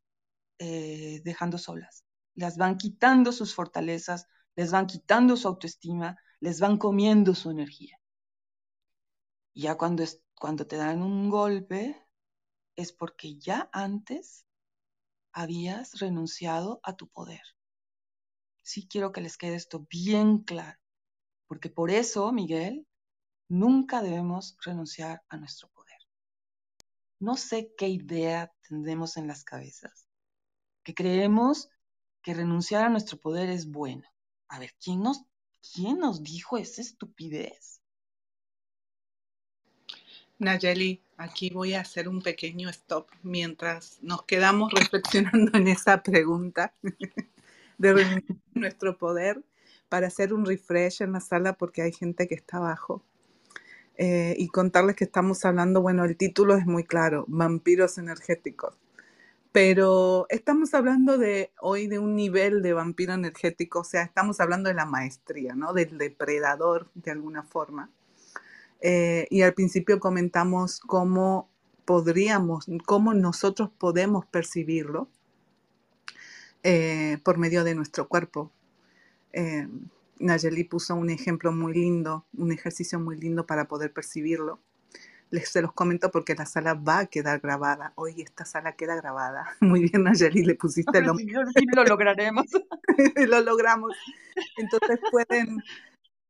eh, dejando solas. Las van quitando sus fortalezas, les van quitando su autoestima, les van comiendo su energía. Ya cuando, es, cuando te dan un golpe, es porque ya antes habías renunciado a tu poder. Sí quiero que les quede esto bien claro, porque por eso, Miguel, nunca debemos renunciar a nuestro poder. No sé qué idea tendremos en las cabezas, que creemos que renunciar a nuestro poder es bueno. A ver, ¿quién nos, quién nos dijo esa estupidez? Nayeli, aquí voy a hacer un pequeño stop mientras nos quedamos reflexionando en esa pregunta de renunciar a nuestro poder para hacer un refresh en la sala porque hay gente que está abajo. Eh, y contarles que estamos hablando, bueno, el título es muy claro, vampiros energéticos. Pero estamos hablando de hoy de un nivel de vampiro energético, o sea, estamos hablando de la maestría, ¿no? Del depredador de alguna forma. Eh, y al principio comentamos cómo podríamos, cómo nosotros podemos percibirlo eh, por medio de nuestro cuerpo. Nayeli puso un ejemplo muy lindo, un ejercicio muy lindo para poder percibirlo. Les se los comento porque la sala va a quedar grabada. Hoy esta sala queda grabada. Muy bien, Nayeli, le pusiste lo... Sí, lo lograremos. lo logramos. Entonces pueden,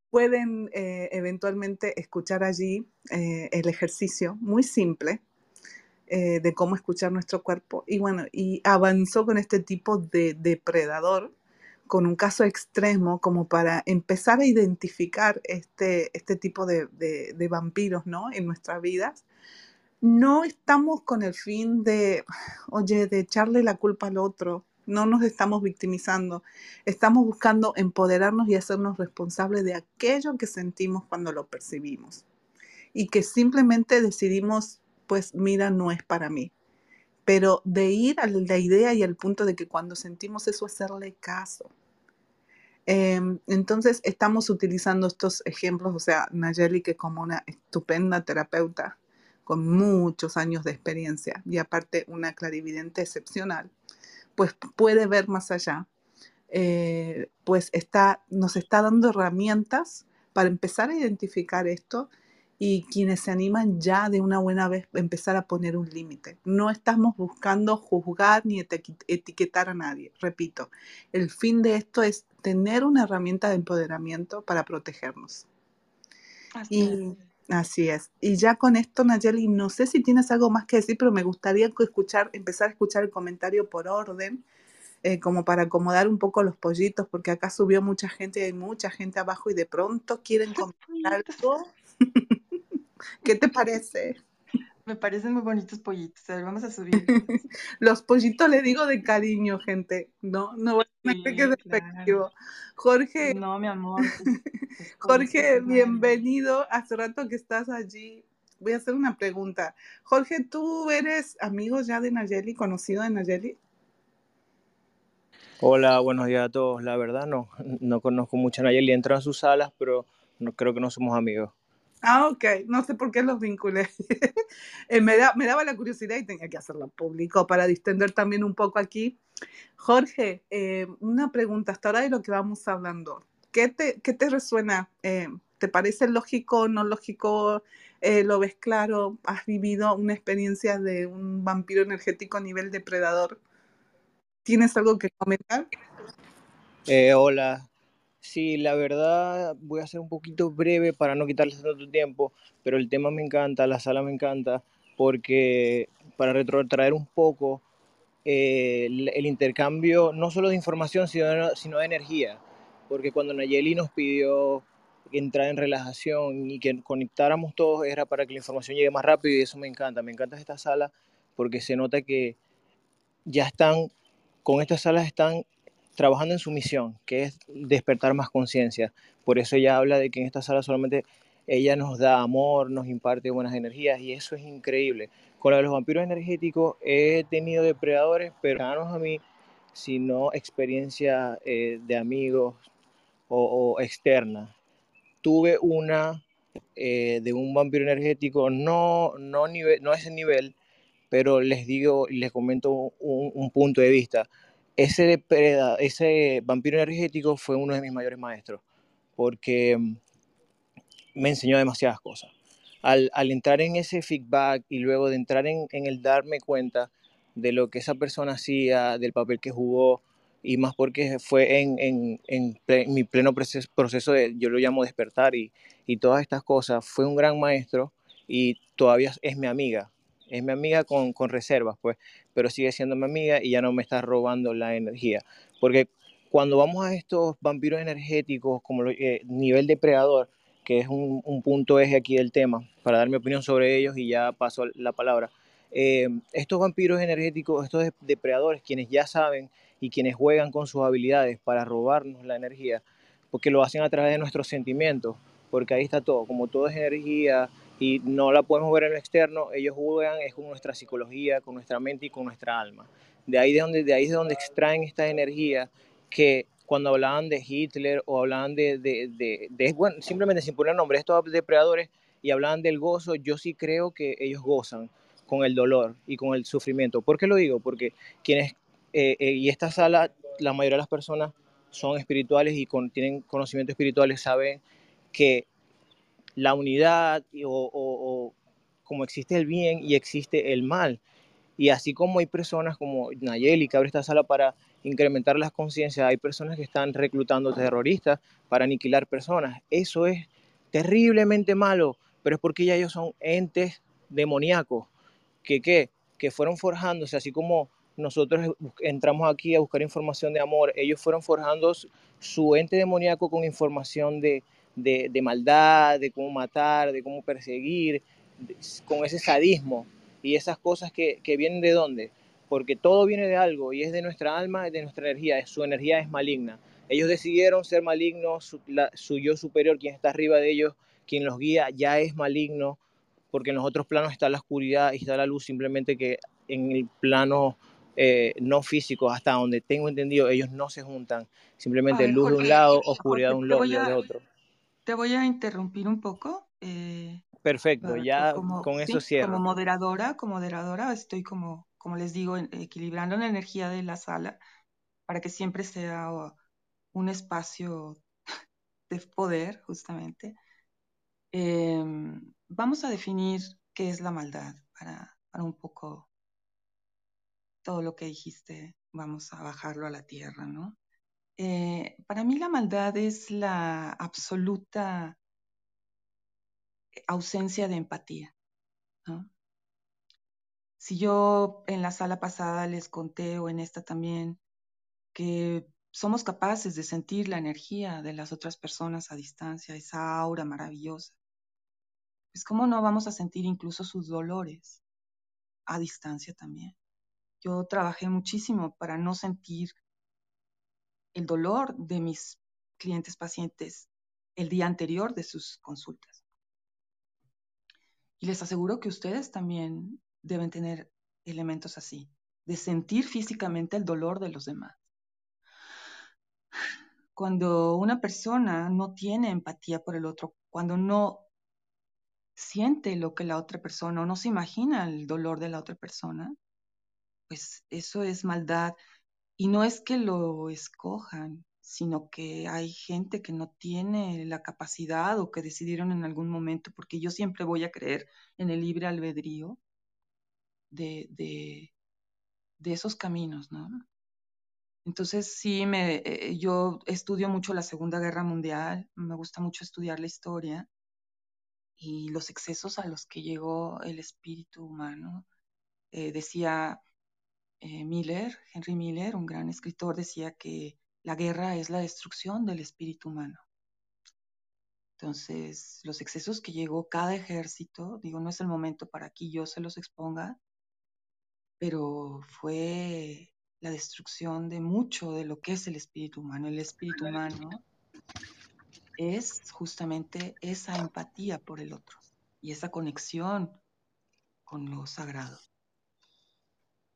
pueden eh, eventualmente escuchar allí eh, el ejercicio muy simple eh, de cómo escuchar nuestro cuerpo. Y bueno, y avanzó con este tipo de depredador con un caso extremo como para empezar a identificar este, este tipo de, de, vampiros ¿no? en nuestras vidas, no estamos con el fin de, oye, de echarle la culpa al otro, no nos estamos victimizando, estamos buscando empoderarnos y hacernos responsables de aquello que sentimos cuando lo percibimos y que simplemente decidimos, pues mira, no es para mí. Pero de ir a la idea y al punto de que cuando sentimos eso, hacerle caso. Em, entonces estamos utilizando estos ejemplos, o sea, Nayeli que como una estupenda terapeuta con muchos años de experiencia y aparte una clarividente excepcional, pues puede ver más allá, eh, pues está, nos está dando herramientas para empezar a identificar esto y quienes se animan ya de una buena vez empezar a poner un límite. No estamos buscando juzgar ni etiquetar a nadie. Repito, el fin de esto es tener una herramienta de empoderamiento para protegernos. Así y es. así es. Y ya con esto, Nayeli, no sé si tienes algo más que decir, pero me gustaría escuchar, empezar a escuchar el comentario por orden. Eh, como para acomodar un poco los pollitos, porque acá subió mucha gente hay mucha gente abajo y de pronto quieren comentar algo. ¿Qué te parece? Me parecen muy bonitos pollitos. A ver, vamos a subir. Los pollitos le digo de cariño, gente. No, no voy a que es despectivo. Jorge. No, mi amor. Pues, Jorge, bienvenido. Hace rato que estás allí. Voy a hacer una pregunta. Jorge, ¿tú eres amigo ya de Nayeli, conocido de Nayeli? Hola, buenos días a todos. La verdad no, no conozco mucho a Nayeli. Entro a sus salas, pero no, creo que no somos amigos. Ah, ok. No sé por qué los vinculé. Eh, me, me, daba la curiosidad y tenía que hacerlo público para distender también un poco aquí. Jorge, eh, una pregunta hasta ahora de lo que vamos hablando. ¿Qué te, qué te resuena? Eh, ¿Te parece lógico, no lógico? ¿Lo ves claro? ¿Has vivido una experiencia de un vampiro energético a nivel depredador? ¿Tienes algo que comentar? hola, Sí, la verdad voy a ser un poquito breve para no quitarles tanto tiempo, pero el tema me encanta, la sala me encanta, porque para retrotraer un poco eh, el, intercambio no solo de información, sino, sino de energía, porque cuando Nayeli nos pidió entrar en relajación y que conectáramos todos era para que la información llegue más rápido y eso me encanta, me encanta esta sala porque se nota que ya están, con estas salas están trabajando en su misión, que es despertar más conciencia. Por eso ella habla de que en esta sala solamente ella nos da amor, nos imparte buenas energías y eso es increíble. Con los vampiros energéticos he tenido depredadores, pero no a mí, sino experiencia eh, de amigos o, externa. Tuve una eh, de un vampiro energético, no, no, nivel, no a ese nivel, pero les digo y les comento un punto de vista ese, ese vampiro energético fue uno de mis mayores maestros, porque mm, me enseñó demasiadas cosas. Al, entrar en ese feedback y luego de entrar en, el darme cuenta de lo que esa persona hacía, del papel que jugó, y más porque fue en, mi pleno proceso, de, yo lo llamo despertar y, y todas estas cosas, fue un gran maestro y todavía es mi amiga es mi amiga con, con reservas, pues, pero sigue siendo mi amiga y ya no me está robando la energía. Porque cuando vamos a estos vampiros energéticos como eh, nivel depredador, que es un, un, punto eje aquí del tema, para dar mi opinión sobre ellos y ya paso la palabra. Eh, estos vampiros energéticos, estos depredadores, quienes ya saben y quienes juegan con sus habilidades para robarnos la energía, porque lo hacen a través de nuestros sentimientos, porque ahí está todo, como todo es energía, y no la podemos ver en lo externo, ellos juegan es con nuestra psicología, con nuestra mente y con nuestra alma. De ahí, de donde, de ahí es donde extraen esta energía que cuando hablaban de Hitler o hablaban de, de, de, bueno, simplemente sin poner nombre, estos depredadores y hablaban del gozo, yo sí creo que ellos gozan, con el dolor y con el sufrimiento. ¿Por qué lo digo? Porque quienes, eh, eh, y esta sala, la mayoría de las personas son espirituales y tienen conocimientos espirituales, saben que la unidad o, como existe el bien y existe el mal. Y así como hay personas como Nayeli que abre esta sala para incrementar las conciencias, hay personas que están reclutando terroristas para aniquilar personas. Eso es terriblemente malo, pero es porque ya ellos son entes demoníacos que, que, que fueron forjándose, así como nosotros entramos aquí a buscar información de amor, ellos fueron forjando su ente demoníaco con información de, de, de maldad, de cómo matar, de cómo perseguir, con ese sadismo y esas cosas que, que, vienen de dónde, porque todo viene de algo y es de nuestra alma, de nuestra energía, su energía es maligna. Ellos decidieron ser malignos, su, su yo superior, quien está arriba de ellos, quien los guía, ya es maligno, porque en los otros planos está la oscuridad y está la luz, simplemente que en el plano eh, no físico, hasta donde tengo entendido, ellos no se juntan, simplemente ver, luz Jorge, de un lado, oscuridad Jorge, de un lado de otro. Te voy a interrumpir un poco. Eh, Perfecto, ya como, con eso sí, cierro. Como moderadora, como moderadora, estoy como, como les digo, equilibrando la energía de la sala para que siempre sea un espacio de poder, justamente. Eh, vamos a definir qué es la maldad para, para, un poco todo lo que dijiste, vamos a bajarlo a la tierra, ¿no? Eh, para mí la maldad es la absoluta ausencia de empatía. Si yo en la sala pasada les conté o en esta también que somos capaces de sentir la energía de las otras personas a distancia, esa aura maravillosa, pues cómo no vamos a sentir incluso sus dolores a distancia también. Yo trabajé muchísimo para no sentir el dolor de mis clientes pacientes el día anterior de sus consultas. Y les aseguro que ustedes también deben tener elementos así, de sentir físicamente el dolor de los demás. Cuando una persona no tiene empatía por el otro, cuando no siente lo que la otra persona o no se imagina el dolor de la otra persona, pues eso es maldad. Y no es que lo escojan, sino que hay gente que no tiene la capacidad o que decidieron en algún momento, porque yo siempre voy a creer en el libre albedrío de, de, de esos caminos, ¿no? Entonces sí, me, eh, yo estudio mucho la Segunda Guerra Mundial, me gusta mucho estudiar la historia y los excesos a los que llegó el espíritu humano. Eh, decía eh, Miller, Henry Miller, un gran escritor, decía que la guerra es la destrucción del espíritu humano. Entonces, los excesos que llegó cada ejército, digo, no es el momento para que yo se los exponga, pero fue la destrucción de mucho de lo que es el espíritu humano. El espíritu humano es justamente esa empatía por el otro y esa conexión con lo sagrado.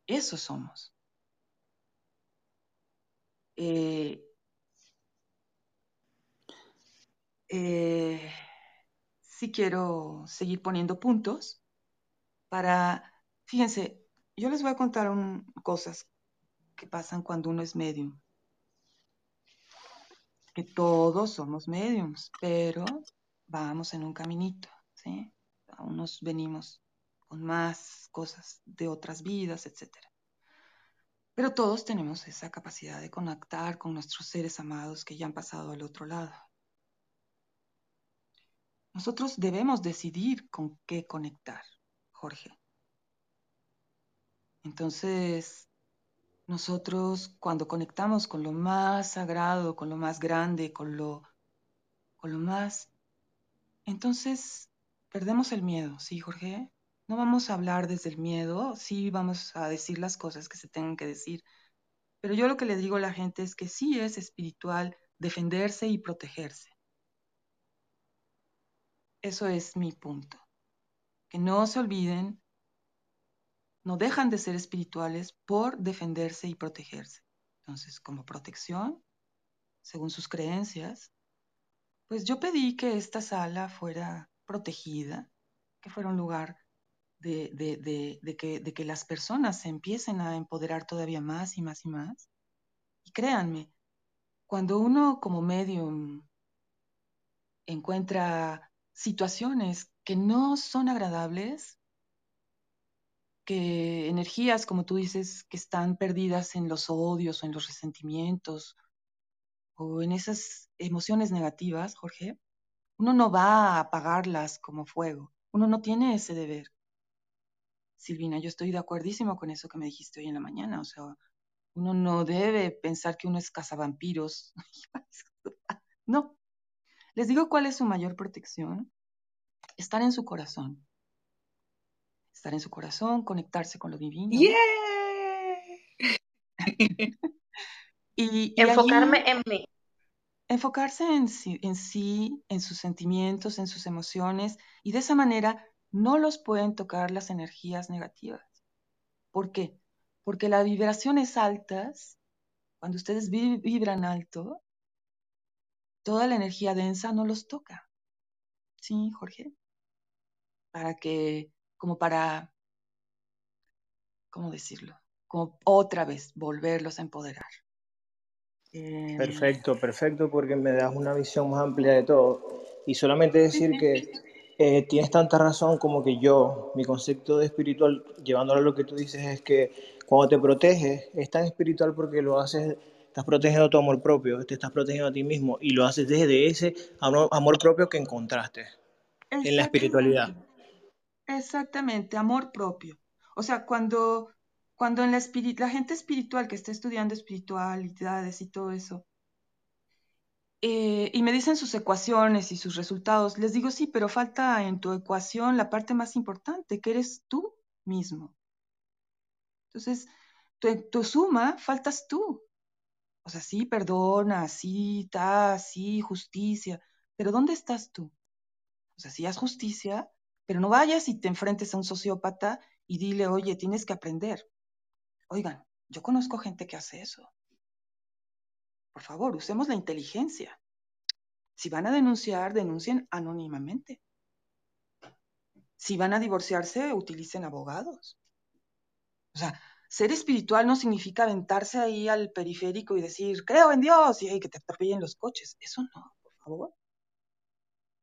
Eso somos. Eh, eh, sí quiero seguir poniendo puntos para, fíjense, yo les voy a contar un, cosas que pasan cuando uno es medium. Que todos somos mediums, pero vamos en un caminito, ¿sí? Unos venimos con más cosas de otras vidas, etcétera. Pero todos tenemos esa capacidad de conectar con nuestros seres amados que ya han pasado al otro lado. Nosotros debemos decidir con qué conectar, Jorge. Entonces, nosotros cuando conectamos con lo más sagrado, con lo más grande, con lo, con lo más... Entonces, perdemos el miedo, ¿sí, Jorge? No vamos a hablar desde el miedo, sí vamos a decir las cosas que se tengan que decir, pero yo lo que le digo a la gente es que sí es espiritual defenderse y protegerse. Eso es mi punto. Que no se olviden, no dejan de ser espirituales por defenderse y protegerse. Entonces, como protección, según sus creencias, pues yo pedí que esta sala fuera protegida, que fuera un lugar de, que, que las personas se empiecen a empoderar todavía más y más y más. Y créanme, cuando uno como medium encuentra situaciones que no son agradables, que energías, como tú dices, que están perdidas en los odios o en los resentimientos o en esas emociones negativas, Jorge, uno no va a apagarlas como fuego. Uno no tiene ese deber. Silvina, yo estoy de acuerdísimo con eso que me dijiste hoy en la mañana. O sea, uno no debe pensar que uno es cazavampiros. no. Les digo cuál es su mayor protección. Estar en su corazón. Estar en su corazón, conectarse con lo divino. y, enfocarme en mí. Enfocarse en en sí, en sus sentimientos, en sus emociones, y de esa manera no los pueden tocar las energías negativas. ¿Por qué? Porque las vibraciones altas, cuando ustedes vibran alto, toda la energía densa no los toca. ¿Sí, Jorge? Para que, como para, ¿cómo decirlo? Como otra vez volverlos a empoderar. Em, perfecto, perfecto, porque me das una visión más amplia de todo. Y solamente decir que eh, tienes tanta razón como que yo, mi concepto de espiritual, llevándolo a lo que tú dices, es que cuando te proteges, es tan espiritual porque lo haces, estás protegiendo tu amor propio, te estás protegiendo a ti mismo y lo haces desde ese amor propio que encontraste en la espiritualidad. Exactamente, amor propio. O sea, cuando, cuando en la, la gente espiritual que está estudiando espiritualidades y todo eso, eh, y me dicen sus ecuaciones y sus resultados. Les digo, sí, pero falta en tu ecuación la parte más importante, que eres tú mismo. Entonces, tu, tu suma faltas tú. O sea, sí, perdona, sí, está, sí, justicia, pero ¿dónde estás tú? O sea, sí haz justicia, pero no vayas y te enfrentes a un sociópata y dile, oye, tienes que aprender. Oigan, yo conozco gente que hace eso. Por favor, usemos la inteligencia. Si van a denunciar, denuncien anónimamente. Si van a divorciarse, utilicen abogados. O sea, ser espiritual no significa aventarse ahí al periférico y decir, creo en Dios y que te atropellen los coches. Eso no, por favor.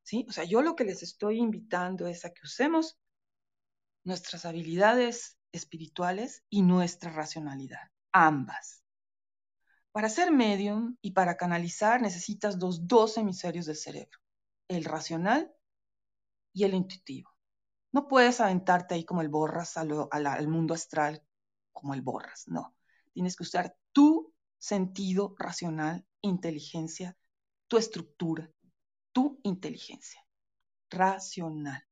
¿Sí? O sea, yo lo que les estoy invitando es a que usemos nuestras habilidades espirituales y nuestra racionalidad, ambas. Para ser medium y para canalizar necesitas los dos hemisferios del cerebro, el racional y el intuitivo. No puedes aventarte ahí como el borras al, al mundo astral como el borras, no. Tienes que usar tu sentido racional, inteligencia, tu estructura, tu inteligencia racional.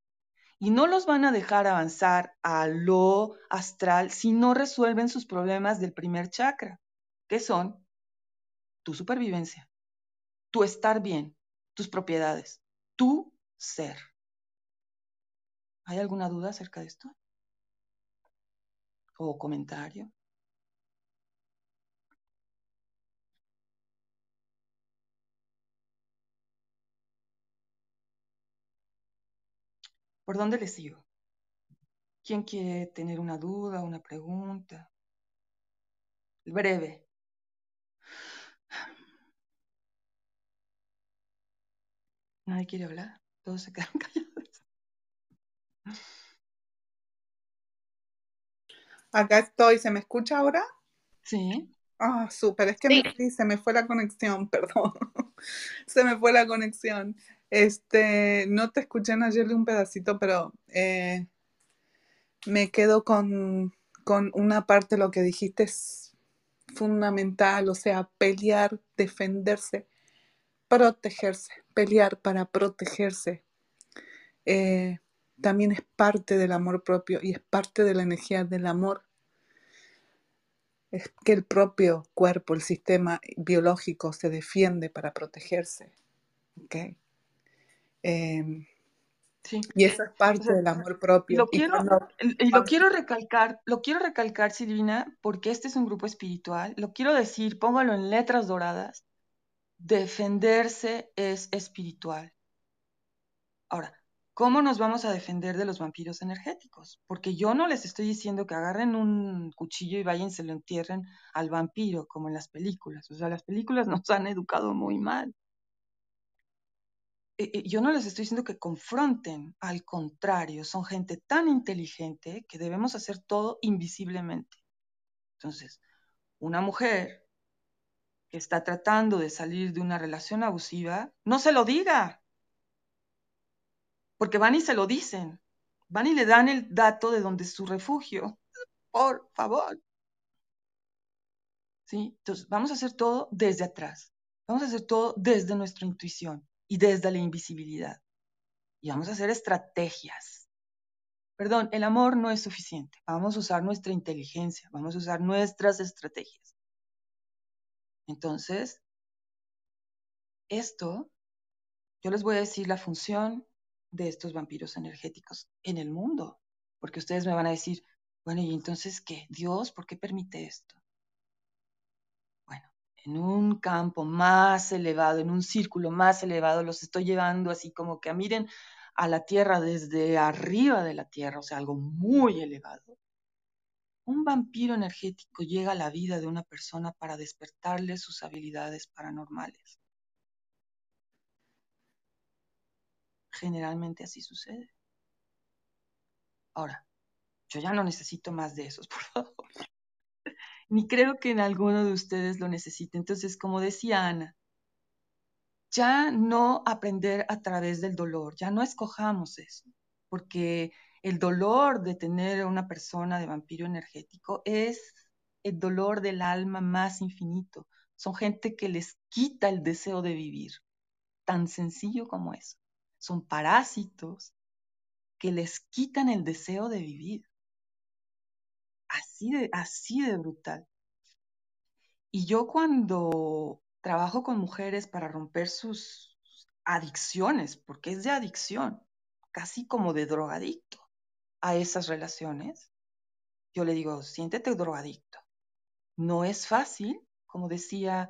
Y no los van a dejar avanzar a lo astral si no resuelven sus problemas del primer chakra, que son tu supervivencia, tu estar bien, tus propiedades, tu ser. ¿Hay alguna duda acerca de esto? ¿O comentario? ¿Por dónde le sigo? ¿Quién quiere tener una duda, una pregunta? Breve. Nadie quiere hablar, todos se quedan callados. Acá estoy, ¿se me escucha ahora? Sí. Ah, súper, es que Me, se me fue la conexión, perdón. se me fue la conexión. Este, no te escuché en ayer un pedacito, pero eh, me quedo con, con una parte de lo que dijiste es fundamental, o sea, pelear, defenderse protegerse, pelear para protegerse, eh, también es parte del amor propio y es parte de la energía del amor. Es que el propio cuerpo, el sistema biológico se defiende para protegerse. ¿okay? Em, sí. Y eso es parte del amor propio. Lo quiero, y lo quiero recalcar, lo quiero recalcar, Silvina, porque este es un grupo espiritual. Lo quiero decir, póngalo en letras doradas defenderse es espiritual. Ahora, ¿cómo nos vamos a defender de los vampiros energéticos? Porque yo no les estoy diciendo que agarren un cuchillo y vayan se lo entierren al vampiro, como en las películas. O sea, las películas nos han educado muy mal. Eh, eh, yo no les estoy diciendo que confronten, al contrario, son gente tan inteligente que debemos hacer todo invisiblemente. Entonces, una mujer que está tratando de salir de una relación abusiva, no se lo diga, porque van y se lo dicen, van y le dan el dato de donde es su refugio. Por favor. ¿Sí? Entonces, vamos a hacer todo desde atrás. Vamos a hacer todo desde nuestra intuición y desde la invisibilidad. Y vamos a hacer estrategias. Perdón, el amor no es suficiente. Vamos a usar nuestra inteligencia, vamos a usar nuestras estrategias. Entonces, esto, yo les voy a decir la función de estos vampiros energéticos en el mundo, porque ustedes me van a decir, bueno, ¿y entonces qué? Dios, ¿por qué permite esto? en un campo más elevado, en un círculo más elevado, los estoy llevando así como que miren a la tierra desde arriba de la tierra, o sea, algo muy elevado. Un vampiro energético llega a la vida de una persona para despertarle sus habilidades paranormales. Generalmente así sucede. Ahora, yo ya no necesito más de esos, por favor ni creo que en alguno de ustedes lo necesite. Entonces, como decía Ana, ya no aprender a través del dolor, ya no escojamos eso, porque el dolor de tener una persona de vampiro energético es el dolor del alma más infinito. Son gente que les quita el deseo de vivir, tan sencillo como eso. Son parásitos que les quitan el deseo de vivir así de, así de brutal. Y yo cuando trabajo con mujeres para romper sus adicciones, porque es de adicción, casi como de drogadicto a esas relaciones, yo le digo, siéntete drogadicto. No es fácil, como decía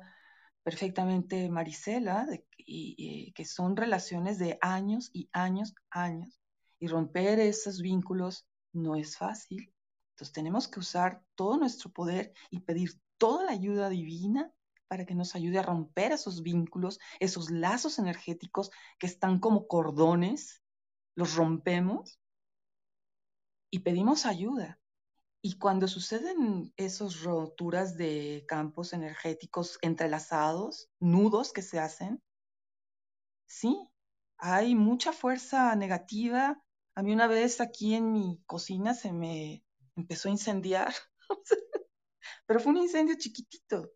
perfectamente Marisela, y, que son relaciones de años y años, años, y romper esos vínculos no es fácil. Entonces tenemos que usar todo nuestro poder y pedir toda la ayuda divina para que nos ayude a romper esos vínculos, esos lazos energéticos que están como cordones, los rompemos y pedimos ayuda. Y cuando suceden esas roturas de campos energéticos entrelazados, nudos que se hacen, sí, hay mucha fuerza negativa. A mí una vez aquí en mi cocina se me empezó a incendiar, pero fue un incendio chiquitito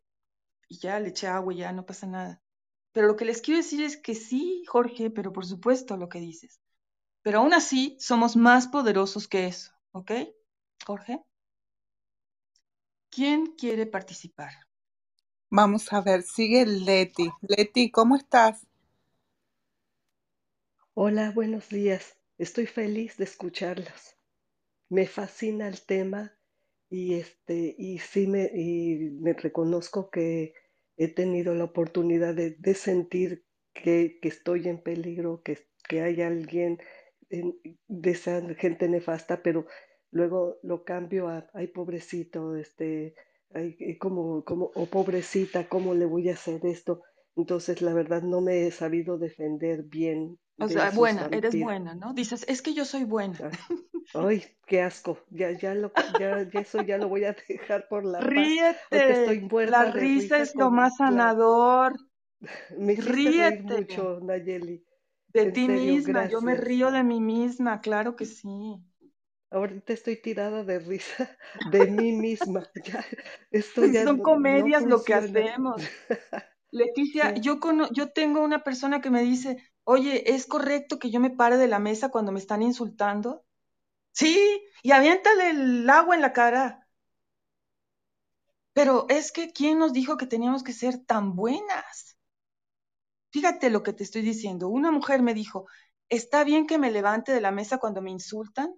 y ya le eché agua y ya no pasa nada. Pero lo que les quiero decir es que sí, Jorge, pero por supuesto lo que dices. Pero aún así somos más poderosos que eso, ¿ok? Jorge. ¿Quién quiere participar? Vamos a ver, sigue Leti. Leti, ¿cómo estás? Hola, buenos días. Estoy feliz de escucharlos me fascina el tema y este y sí me, y me reconozco que he tenido la oportunidad de, sentir que, estoy en peligro, que, que hay alguien de esa gente nefasta, pero luego lo cambio a ay pobrecito, este, ay, como, como, o pobrecita, ¿cómo le voy a hacer esto? Entonces, la verdad, no me he sabido defender bien. O sea, buena, eres buena, ¿no? Dices, es que yo soy buena. Ah. Ay, qué asco. Ya, ya, lo, ya, eso ya lo voy a dejar por la Ríete. estoy la risa, es lo más sanador. Me Ríete. mucho, Nayeli. De ti misma, yo me río de mí misma, claro que sí. Ahorita estoy tirada de risa de mí misma. Ya, esto ya Son comedias lo que hacemos. Leticia, yo, yo tengo una persona que me dice, oye, ¿es correcto que yo me pare de la mesa cuando me están insultando? Sí, y aviéntale el agua en la cara. Pero es que, ¿quién nos dijo que teníamos que ser tan buenas? Fíjate lo que te estoy diciendo. Una mujer me dijo, ¿está bien que me levante de la mesa cuando me insultan?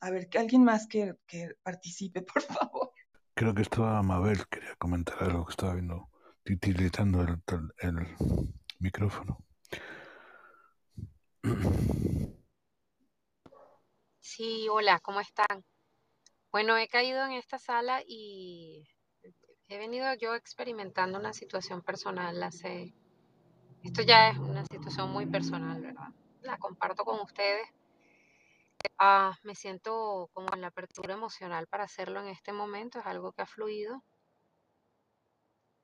A ver, que alguien más que, que participe, por favor. Creo que estaba Mabel, quería comentar algo que estaba viendo, titilizando el, el micrófono. Sí, hola, ¿cómo están? Bueno, he caído en esta sala y he venido yo experimentando una situación personal hace... Esto ya es una situación muy personal, ¿verdad? La comparto con ustedes. Ah, me siento como en la apertura emocional para hacerlo en este momento, es algo que ha fluido.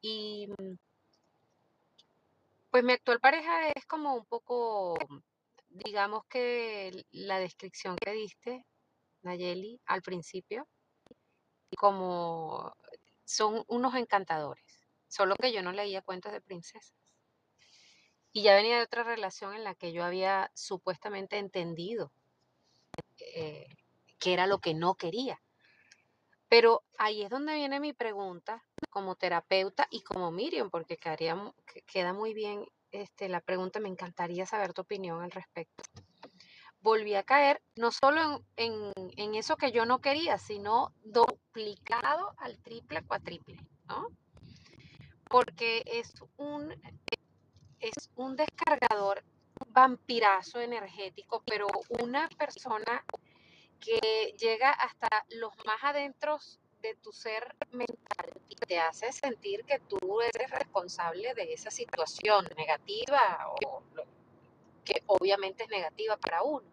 Y pues mi actual pareja es como un poco, digamos que la descripción que diste, Nayeli, al principio, como son unos encantadores, solo que yo no leía cuentos de princesas. Y ya venía de otra relación en la que yo había supuestamente entendido eh, que era lo que no quería. Pero ahí es donde viene mi pregunta como terapeuta y como Miriam, porque quedaría, queda muy bien este, la pregunta, me encantaría saber tu opinión al respecto. Volví a caer no solo en, en eso que yo no quería, sino duplicado al triple, cuatriple, ¿no? Porque es un, es un descargador vampirazo energético, pero una persona que llega hasta los más adentros de tu ser mental y te hace sentir que tú eres responsable de esa situación negativa o que obviamente es negativa para uno.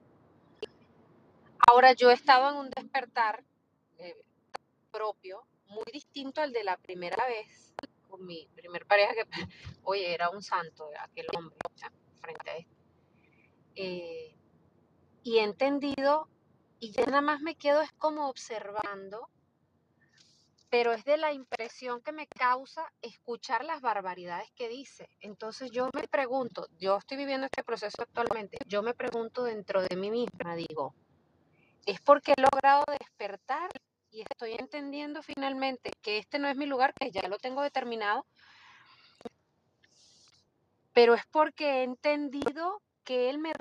Ahora yo he estado en un despertar eh, propio muy distinto al de la primera vez con mi primer pareja que, oye, era un santo, aquel hombre, frente a esto. Eh, y he entendido y ya nada más me quedo es como observando, pero es de la impresión que me causa escuchar las barbaridades que dice. Entonces yo me pregunto, yo estoy viviendo este proceso actualmente, yo me pregunto dentro de mí misma, digo, es porque he logrado despertar y estoy entendiendo finalmente que este no es mi lugar, que ya lo tengo determinado, pero es porque he entendido que él me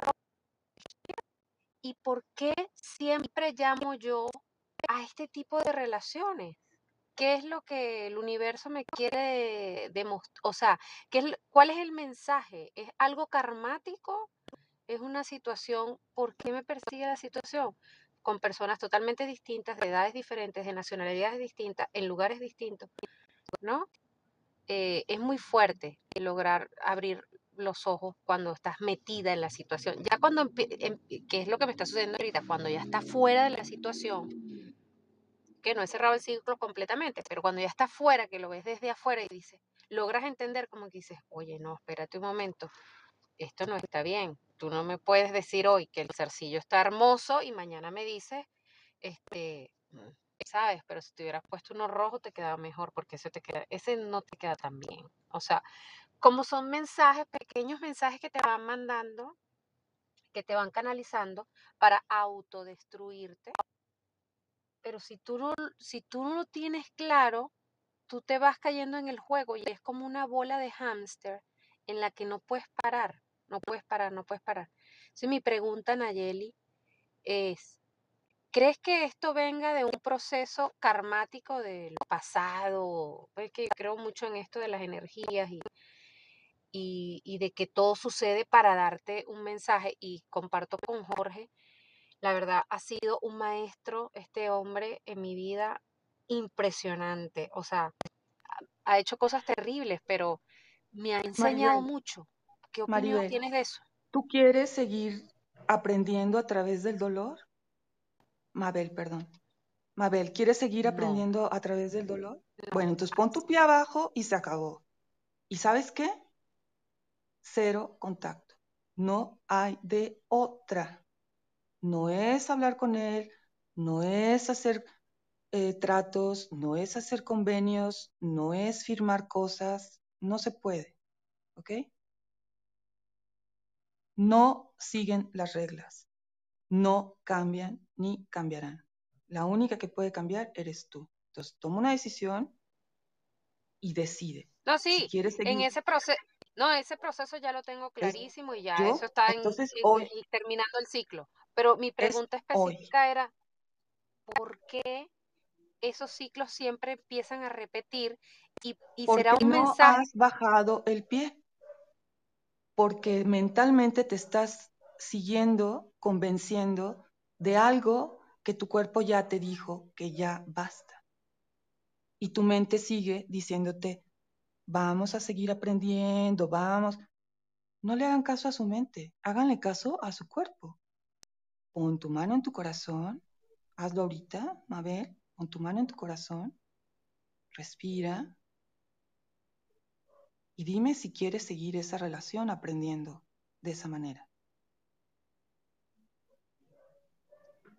¿Y por qué siempre llamo yo a este tipo de relaciones? ¿Qué es lo que el universo me quiere demostrar? O sea, ¿qué es, ¿cuál es el mensaje? ¿Es algo karmático? ¿Es una situación? ¿Por qué me persigue la situación? Con personas totalmente distintas, de edades diferentes, de nacionalidades distintas, en lugares distintos, ¿no? Eh, es muy fuerte lograr abrir los ojos cuando estás metida en la situación. Ya cuando, em, ¿qué es lo que me está sucediendo ahorita? Cuando ya estás fuera de la situación, que no he cerrado el ciclo completamente, pero cuando ya estás fuera, que lo ves desde afuera y dices, logras entender como que dices, oye, no, espérate un momento, esto no está bien. Tú no me puedes decir hoy que el cercillo está hermoso y mañana me dices, este, mm, sabes, pero si te hubieras puesto uno rojo te quedaba mejor porque ese te queda, ese no te queda tan bien. O sea, como son mensajes, pequeños mensajes que te van mandando, que te van canalizando para autodestruirte. Pero si tú no, si tú no lo tienes claro, tú te vas cayendo en el juego y es como una bola de hámster en la que no puedes parar, no puedes parar, no puedes parar. Entonces mi pregunta, Nayeli, es, ¿crees que esto venga de un proceso karmático del pasado? Es que creo mucho en esto de las energías y y, de que todo sucede para darte un mensaje y comparto con Jorge, la verdad ha sido un maestro este hombre en mi vida impresionante, o sea, ha hecho cosas terribles, pero me ha enseñado mucho. ¿Qué opinión tienes de eso? ¿Tú quieres seguir aprendiendo a través del dolor? Mabel, perdón. Mabel, ¿quieres seguir aprendiendo a través del dolor? Bueno, entonces pon tu pie abajo y se acabó. ¿Y sabes qué? cero contacto. No hay de otra. No es hablar con él, no es hacer eh, tratos, no es hacer convenios, no es firmar cosas, no se puede. ¿Ok? No siguen las reglas, no cambian ni cambiarán. La única que puede cambiar eres tú. Entonces, toma una decisión y decide. No, sí, en ese proceso, no, ese proceso ya lo tengo clarísimo y ya eso está en, terminando el ciclo. Pero mi pregunta específica era, ¿por qué esos ciclos siempre empiezan a repetir y, será un no has bajado el pie, porque mentalmente te estás siguiendo, convenciendo de algo que tu cuerpo ya te dijo que ya basta. Y tu mente sigue diciéndote, vamos a seguir aprendiendo, vamos. No le hagan caso a su mente, háganle caso a su cuerpo. Pon tu mano en tu corazón, hazlo ahorita, Mabel, pon tu mano en tu corazón, respira y dime si quieres seguir esa relación aprendiendo de esa manera.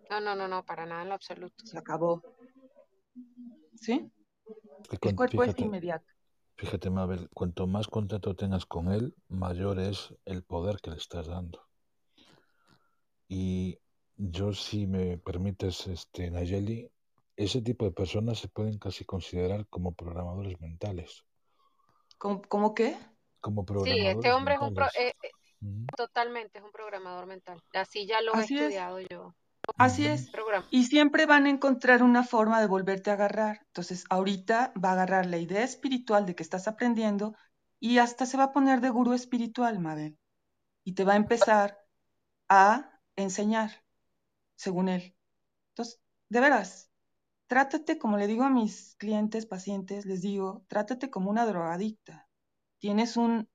No, no, no, no, para nada en lo absoluto. Se acabó. ¿Sí? El con- cuerpo es inmediato. fíjate, Mabel, cuanto más contacto tengas con él, mayor es el poder que le estás dando. Y yo, si me permites, este, Nayeli, ese tipo de personas se pueden casi considerar como programadores mentales. ¿Cómo, cómo qué? Como Sí, programadores este hombre es un pro- eh, eh, totalmente es un programador mental. Así ya lo he es. estudiado yo. Así es. Programa. Y siempre van a encontrar una forma de volverte a agarrar. Entonces, ahorita va a agarrar la idea espiritual de que estás aprendiendo y hasta se va a poner de gurú espiritual, Mabel. Y te va a empezar a enseñar, según él. Entonces, de veras, trátate, como le digo a mis clientes, pacientes, les digo, trátate como una drogadicta. Tienes un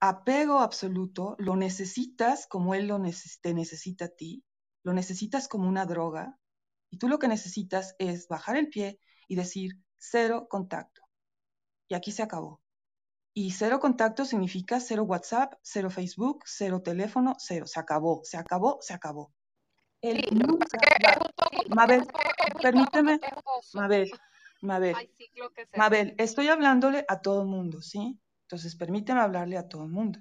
apego absoluto, lo necesitas como él lo te necesita a ti, lo necesitas como una droga, y tú lo que necesitas es bajar el pie y decir cero contacto. Y aquí se acabó. Y cero contacto significa cero WhatsApp, cero Facebook, cero teléfono, cero. Se acabó, se acabó, se acabó. Él Sí, lo que nunca pasa es que va- es un poco, Mabel, permíteme. Mabel, Mabel, que se Mabel, estoy hablándole a todo el mundo, ¿sí? Entonces permíteme hablarle a todo el mundo.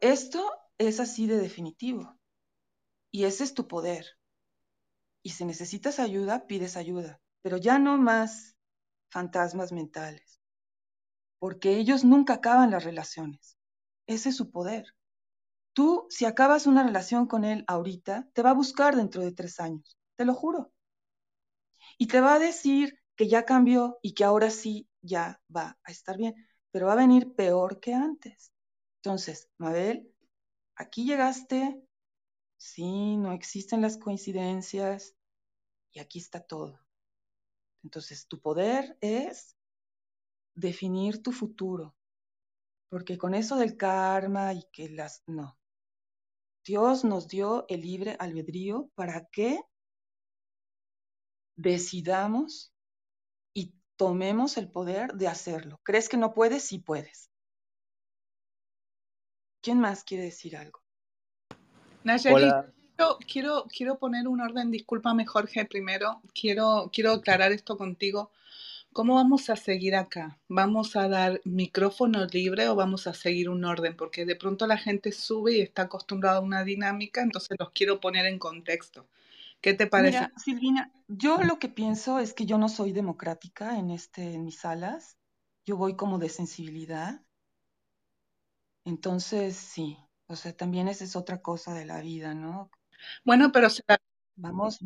Esto es así de definitivo. Y ese es tu poder. Y si necesitas ayuda, pides ayuda. Pero ya no más fantasmas mentales. Porque ellos nunca acaban las relaciones. Ese es su poder. Tú, si acabas una relación con él ahorita, te va a buscar dentro de tres años. Te lo juro. Y te va a decir que ya cambió y que ahora sí ya va a estar bien. Pero va a venir peor que antes. Entonces, Mabel, aquí llegaste, sí, no existen las coincidencias y aquí está todo. Entonces, tu poder es definir tu futuro, porque con eso del karma y que las... No. Dios nos dio el libre albedrío para que decidamos y tomemos el poder de hacerlo. ¿Crees que no puedes? Sí puedes. ¿Quién más quiere decir algo? Nayeli, Hola, quiero, quiero, quiero poner un orden, discúlpame Jorge, primero, quiero, quiero aclarar esto contigo. ¿Cómo vamos a seguir acá? ¿Vamos a dar micrófono libre o vamos a seguir un orden? Porque de pronto la gente sube y está acostumbrada a una dinámica, entonces los quiero poner en contexto. ¿Qué te parece? Mira, Silvina, yo lo que pienso es que yo no soy democrática en este, en mis salas. Yo voy como de sensibilidad. Entonces, sí. O sea, también esa es otra cosa de la vida, ¿no? Bueno, pero se la Vamos,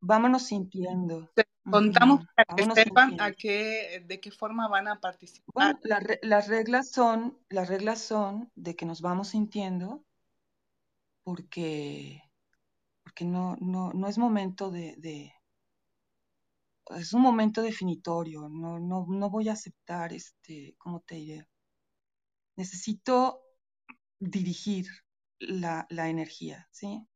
vámonos, sintiendo. se contamos para que vámonos sepan a qué, de qué forma van a participar. Bueno, la re- las reglas son, las reglas son de que nos vamos sintiendo porque, porque no, no, no es momento de, de, es un momento definitorio. No, no, no voy a aceptar este, ¿cómo te diré? Necesito dirigir la, la energía, ¿sí?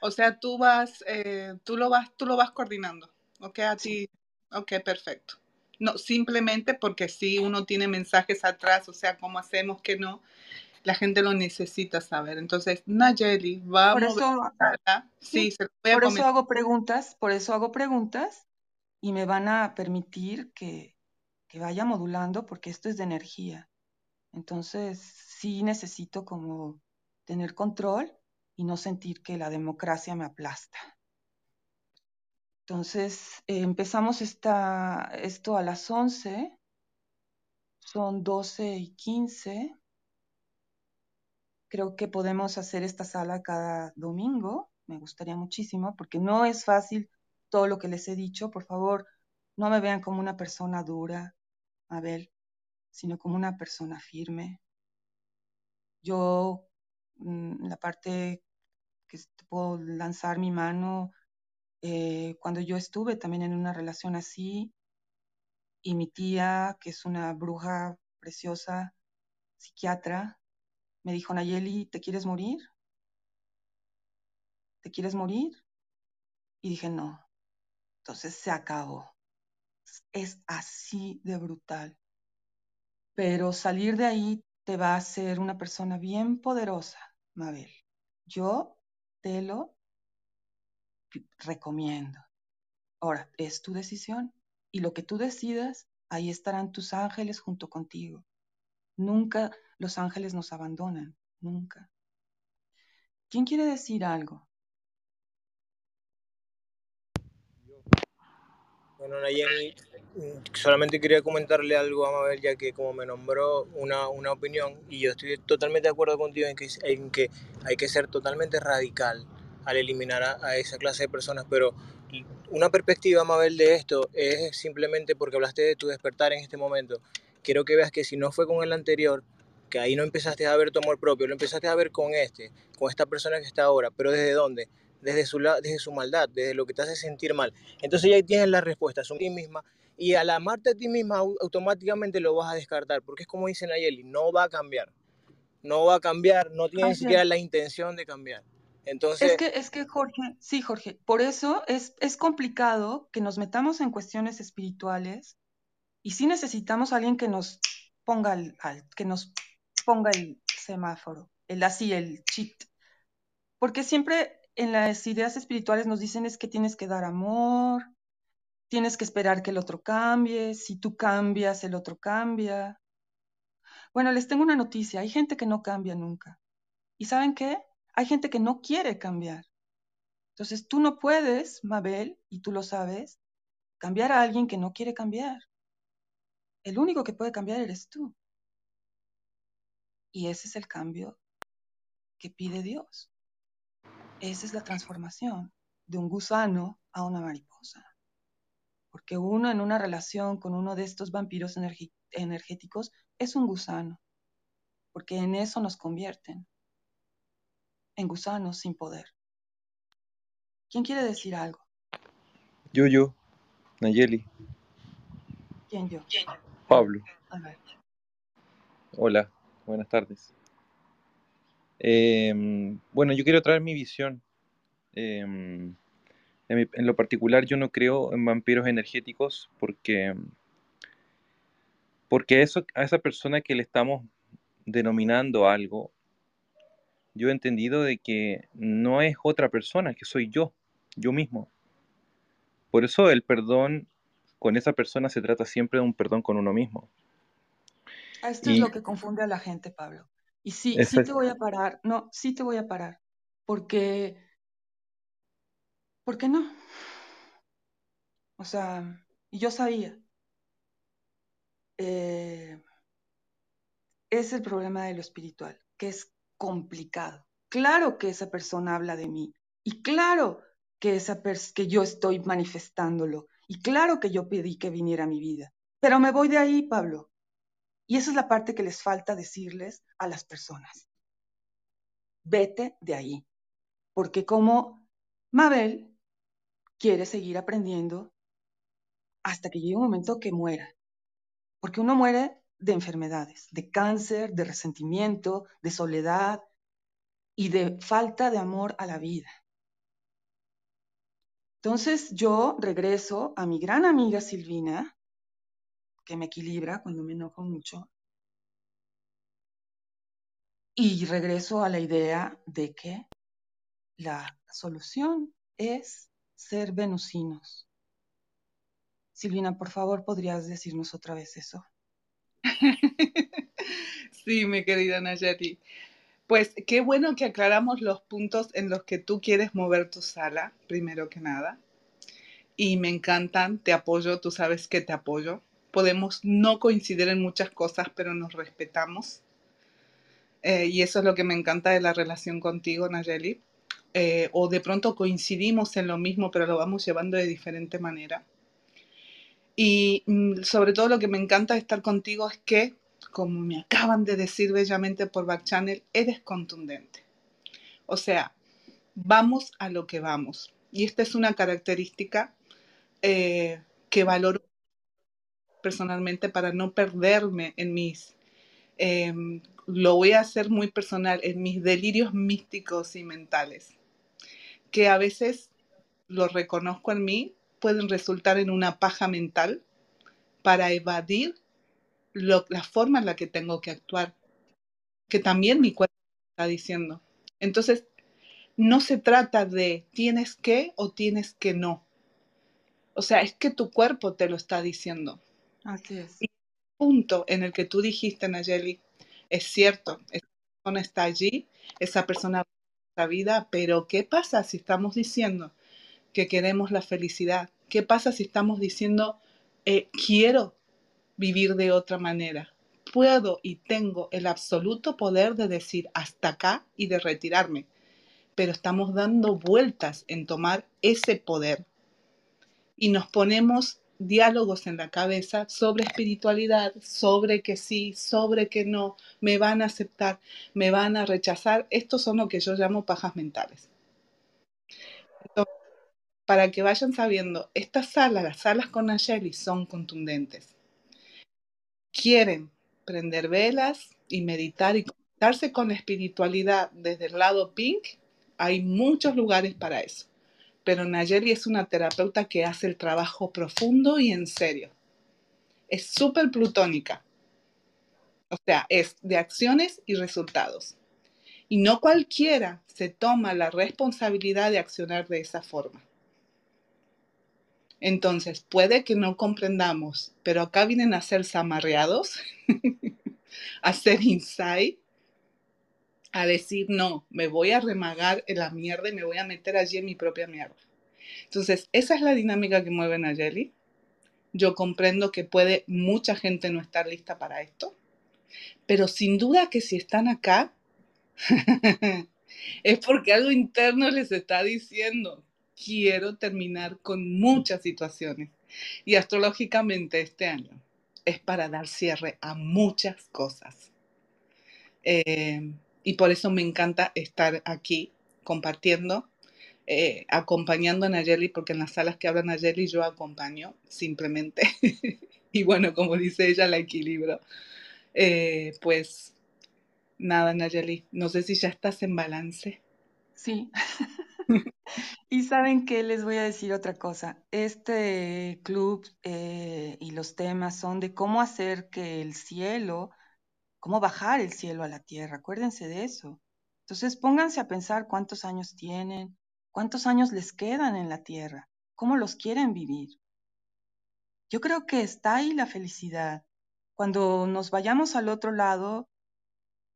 O sea, tú vas, eh, tú lo vas, tú lo vas coordinando, ¿ok? A ti, ok, perfecto. No, simplemente porque si uno tiene mensajes atrás, o sea, cómo hacemos que no, la gente lo necesita saber. Entonces, Nayeli va a sala. Sí, sí, se lo voy a por eso hago preguntas, por eso hago preguntas y me van a permitir que, que vaya modulando porque esto es de energía. Entonces, sí necesito como tener control y no sentir que la democracia me aplasta. Entonces, eh, empezamos esta, esto a las 11, son 12 y 15. Creo que podemos hacer esta sala cada domingo. Me gustaría muchísimo porque no es fácil todo lo que les he dicho. Por favor, no me vean como una persona dura, Abel, sino como una persona firme. Yo, mm, la parte que puedo lanzar mi mano. Eh, cuando yo estuve también en una relación así, y mi tía, que es una bruja preciosa, psiquiatra, me dijo, Nayeli, ¿te quieres morir? ¿Te quieres morir? Y dije, no. Entonces se acabó. Es así de brutal. Pero salir de ahí te va a hacer una persona bien poderosa, Mabel. Yo te lo recomiendo. Ahora, es tu decisión y lo que tú decidas, ahí estarán tus ángeles junto contigo. Nunca los ángeles nos abandonan, nunca. ¿Quién quiere decir algo? Bueno, Nayeli, mm, solamente quería comentarle algo a Mabel, ya que como me nombró una, una opinión, y yo estoy totalmente de acuerdo contigo en que, en que hay que ser totalmente radical al eliminar a, a esa clase de personas, pero una perspectiva, Mabel, de esto es simplemente porque hablaste de tu despertar en este momento. Quiero que veas que si no fue con el anterior, que ahí no empezaste a ver tu amor propio, lo empezaste a ver con este, con esta persona que está ahora, pero ¿desde dónde? desde su, desde su maldad, desde lo que te hace sentir mal. Entonces ya ahí tienes la respuesta, son ti misma. Y al amarte a ti misma, automáticamente lo vas a descartar, porque es como dice Nayeli, no va a cambiar. No va a cambiar, no tiene ni siquiera la intención de cambiar. Entonces... Es que, es que Jorge, sí, Jorge, por eso es, es complicado que nos metamos en cuestiones espirituales y sí necesitamos alguien que nos ponga el, que nos ponga el semáforo, el así, el cheat. Porque siempre en las ideas espirituales nos dicen es que tienes que dar amor, tienes que esperar que el otro cambie, si tú cambias, el otro cambia. Bueno, les tengo una noticia, hay gente que no cambia nunca. ¿Y saben qué? Hay gente que no quiere cambiar. Entonces tú no puedes, Mabel, y tú lo sabes, cambiar a alguien que no quiere cambiar. El único que puede cambiar eres tú. Y ese es el cambio que pide Dios. Esa es la transformación de un gusano a una mariposa. Porque uno en una relación con uno de estos vampiros energéticos es un gusano. Porque en eso nos convierten. En gusanos sin poder. ¿Quién quiere decir algo? Yo, yo. Nayeli. ¿Quién yo? Pablo. Hola, buenas tardes. Em, bueno, yo quiero traer mi visión. Em, en, lo particular, yo no creo en vampiros energéticos porque, porque eso, a esa persona que le estamos denominando algo, yo he entendido de que no es otra persona, que soy yo, yo mismo. Por eso el perdón con esa persona se trata siempre de un perdón con uno mismo. Esto es lo que confunde a la gente, Pablo. Y sí, sí te voy a parar, no, sí te voy a parar, porque, ¿por qué no? O sea, yo sabía. Eh, es el problema de lo espiritual, que es complicado. Claro que esa persona habla de mí, y claro que, esa que yo estoy manifestándolo, y claro que yo pedí que viniera a mi vida, pero me voy de ahí, Pablo. Y esa es la parte que les falta decirles a las personas. Vete de ahí. Porque como Mabel quiere seguir aprendiendo hasta que llegue un momento que muera. Porque uno muere de enfermedades, de cáncer, de resentimiento, de soledad y de falta de amor a la vida. Entonces yo regreso a mi gran amiga Silvina, que me equilibra cuando me enojo mucho. Y regreso a la idea de que la solución es ser venusinos. Silvina, por favor, ¿podrías decirnos otra vez eso? sí, mi querida Nayati. Pues qué bueno que aclaramos los puntos en los que tú quieres mover tu sala, primero que nada. Y me encantan, te apoyo, tú sabes que te apoyo podemos no coincidir en muchas cosas, pero nos respetamos. Eh, y eso es lo que me encanta de la relación contigo, Nayeli. Eh, o de pronto coincidimos en lo mismo, pero lo vamos llevando de diferente manera. Y mm, sobre todo lo que me encanta de estar contigo es que, como me acaban de decir bellamente por Back Channel, eres contundente. O sea, vamos a lo que vamos. Y esta es una característica eh, que valoro personalmente para no perderme en mis, em, lo voy a hacer muy personal, en mis delirios místicos y mentales, que a veces lo reconozco en mí, pueden resultar en una paja mental para evadir la forma en la que tengo que actuar, que también mi cuerpo está diciendo. Entonces, no se trata de tienes que o tienes que no. O sea, es que tu cuerpo te lo está diciendo. Así es. Y el punto en el que tú dijiste, Nayeli, es cierto, esa persona está allí, esa persona la vida, pero ¿qué pasa si estamos diciendo que queremos la felicidad? ¿Qué pasa si estamos diciendo eh, quiero vivir de otra manera? Puedo y tengo el absoluto poder de decir hasta acá y de retirarme, pero estamos dando vueltas en tomar ese poder y nos ponemos diálogos en la cabeza sobre espiritualidad, sobre que sí, sobre que no, me van a aceptar, me van a rechazar. Estos son lo que yo llamo pajas mentales. Para que vayan sabiendo, estas salas, las salas con Nayeli, son contundentes. Quieren prender velas y meditar y conectarse con la espiritualidad desde el lado pink, hay muchos lugares para eso pero Nayeli es una terapeuta que hace el trabajo profundo y en serio. Es súper plutónica. O sea, es de acciones y resultados. Y no cualquiera se toma la responsabilidad de accionar de esa forma. Entonces, puede que no comprendamos, pero acá vienen a ser zamarreados, a ser insight, a decir, no, me voy a remagar en la mierda y me voy a meter allí en mi propia mierda. Entonces, esa es la dinámica que mueve Nayeli. Yo comprendo que puede mucha gente no estar lista para esto, pero sin duda que si están acá, es porque algo interno les está diciendo, quiero terminar con muchas situaciones. Y astrológicamente este año es para dar cierre a muchas cosas. Eh, y por eso me encanta estar aquí compartiendo, eh, acompañando a Nayeli, porque en las salas que habla Nayeli yo acompaño simplemente. y bueno, como dice ella, la equilibro. Eh, pues nada, Nayeli, no sé si ya estás en balance. Sí. y saben que les voy a decir otra cosa. Este club eh, y los temas son de cómo hacer que el cielo cómo bajar el cielo a la tierra. Acuérdense de eso. Entonces pónganse a pensar cuántos años tienen, cuántos años les quedan en la tierra, cómo los quieren vivir. Yo creo que está ahí la felicidad. Cuando nos vayamos al otro lado,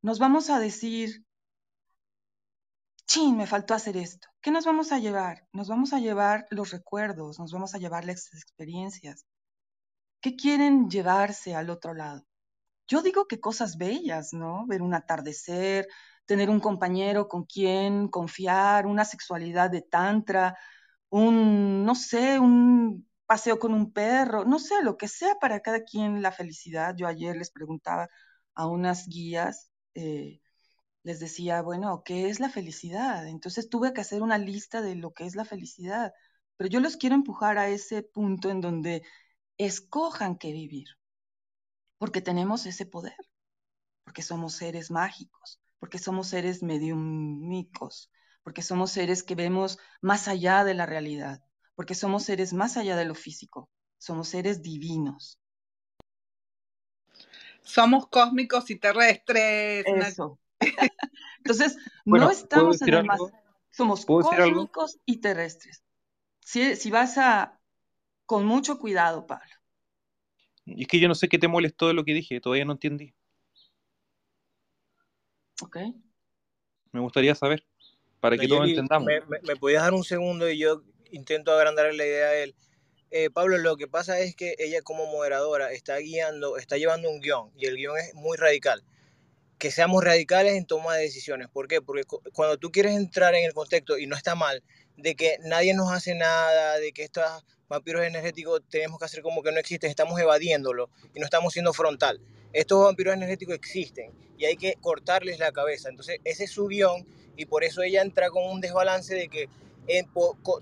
nos vamos a decir, chin, me faltó hacer esto. ¿Qué nos vamos a llevar? Nos vamos a llevar los recuerdos, nos vamos a llevar las experiencias. ¿Qué quieren llevarse al otro lado? yo digo que cosas bellas, ¿no? Ver un atardecer, tener un compañero con quien confiar, una sexualidad de tantra, un, no sé, un paseo con un perro, no sé, lo que sea para cada quien la felicidad. Yo ayer les preguntaba a unas guías, eh, les decía, bueno, ¿qué es la felicidad? Entonces tuve que hacer una lista de lo que es la felicidad, pero yo los quiero empujar a ese punto en donde escojan qué vivir porque tenemos ese poder, porque somos seres mágicos, porque somos seres mediúmicos, porque somos seres que vemos más allá de la realidad, porque somos seres más allá de lo físico, somos seres divinos. Somos cósmicos y terrestres. Eso. Entonces, no estamos en el más. Somos cósmicos y terrestres. Si, si vas a. Con mucho cuidado, Pablo. Y es que yo no sé qué te molestó de lo que dije, todavía no entendí. Ok. Me gustaría saber, para que todos entendamos. Me, me, podías dar un segundo y yo intento agrandar la idea de él. Eh, Pablo, lo que pasa es que ella como moderadora está guiando, está llevando un guion y el guion es muy radical. Que seamos radicales en toma de decisiones. ¿Por qué? Porque cuando tú quieres entrar en el contexto y no está mal, de que nadie nos hace nada, de que estas vampiros energéticos tenemos que hacer como que no existen, estamos evadiéndolo y no estamos siendo frontal. Estos vampiros energéticos existen y hay que cortarles la cabeza. Entonces, ese es su guion y por eso ella entra con un desbalance de que en,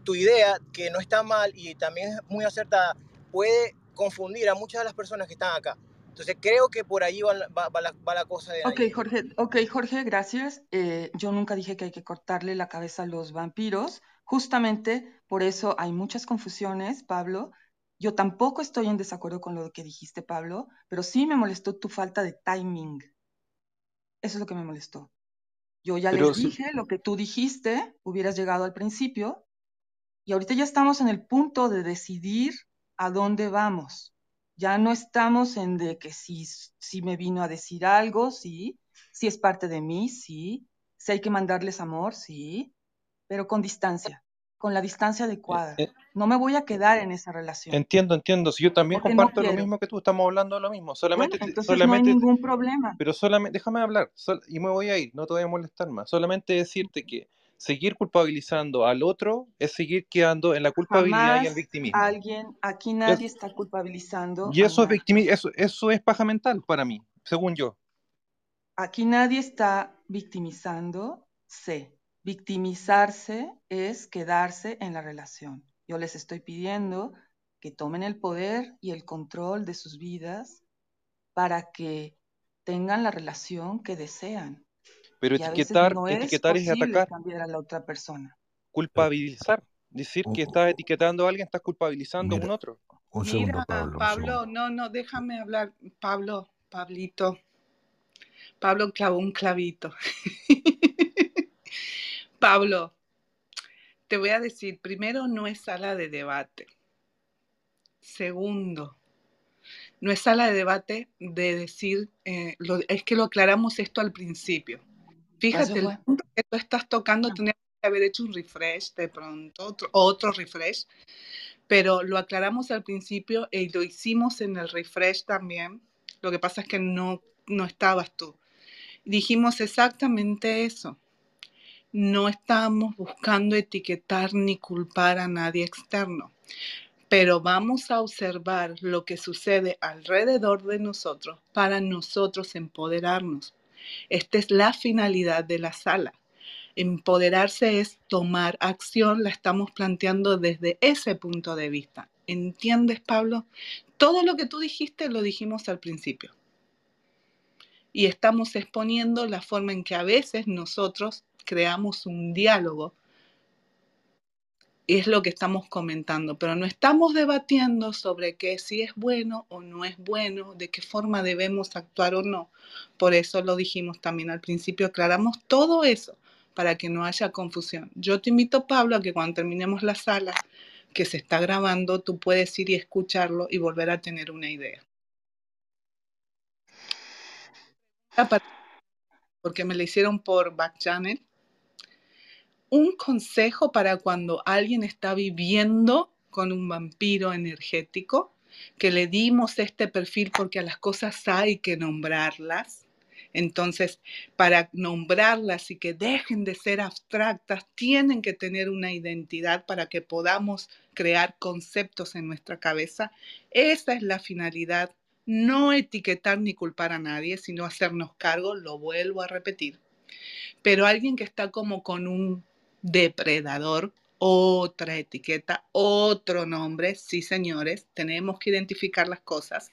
tu idea, que no está mal y también es muy acertada, puede confundir a muchas de las personas que están acá. Entonces creo que por ahí va, la, cosa de... Ok, Jorge, ok, Jorge, gracias. Eh, yo nunca dije que hay que cortarle la cabeza a los vampiros. Justamente por eso hay muchas confusiones, Pablo. Yo tampoco estoy en desacuerdo con lo que dijiste, Pablo, pero sí me molestó tu falta de timing. Eso es lo que me molestó. Yo ya les dije lo que tú dijiste, hubieras llegado al principio, y ahorita ya estamos en el punto de decidir a dónde vamos. Ya no estamos en de que si, si me vino a decir algo, sí, si es parte de mí, sí, si hay que mandarles amor, sí, pero con distancia, con la distancia adecuada. Eh, no me voy a quedar en esa relación. Entiendo, entiendo. Si yo también comparto lo mismo que tú, estamos hablando de lo mismo. Solamente, solamente, no hay ningún problema. Pero solamente, déjame hablar y me voy a ir, no te voy a molestar más. Solamente decirte que seguir culpabilizando al otro es seguir quedando en la culpabilidad y el victimismo. Alguien, aquí nadie está culpabilizando. Y eso es, eso, eso es paja mental para mí, según yo. Aquí nadie está victimizando, sé. Victimizarse es quedarse en la relación. Yo les estoy pidiendo que tomen el poder y el control de sus vidas para que tengan la relación que desean. Pero etiquetar, etiquetar es, atacar. cambiar a la otra persona. Culpabilizar. Decir que estás etiquetando a alguien, estás culpabilizando a un otro. Un segundo, Pablo. Pablo, no, no, déjame hablar. Pablo, Pablito. Pablo clavó un clavito. Pablo, te voy a decir, primero, no es sala de debate. Segundo, no es sala de debate de decir, eh, es que lo aclaramos esto al principio. Fíjate, el punto que tú estás tocando, ah. tenemos que haber hecho un refresh de pronto, otro, otro refresh, pero lo aclaramos al principio y lo hicimos en el refresh también. Lo que pasa es que no, no estabas tú. Dijimos exactamente eso. No estamos buscando etiquetar ni culpar a nadie externo, pero vamos a observar lo que sucede alrededor de nosotros para nosotros empoderarnos esta es la finalidad de la sala. Empoderarse es tomar acción, la estamos planteando desde ese punto de vista. ¿Entiendes, Pablo? Todo lo que tú dijiste lo dijimos al principio. Y estamos exponiendo la forma en que a veces nosotros creamos un diálogo es lo que estamos comentando, pero no estamos debatiendo sobre qué si es bueno o no es bueno, de qué forma debemos actuar o no. Por eso lo dijimos también al principio, aclaramos todo eso para que no haya confusión. Yo te invito, Pablo, a que cuando terminemos la sala que se está grabando, tú puedes ir y escucharlo y volver a tener una idea. Porque me la hicieron por back channel un consejo para cuando alguien está viviendo con un vampiro energético, que le dimos este perfil porque a las cosas hay que nombrarlas. Entonces, para nombrarlas y que dejen de ser abstractas, tienen que tener una identidad para que podamos crear conceptos en nuestra cabeza. Esa es la finalidad, no etiquetar ni culpar a nadie, sino hacernos cargo, lo vuelvo a repetir. Pero alguien que está como con un depredador, otra etiqueta, otro nombre. Sí, señores, tenemos que identificar las cosas.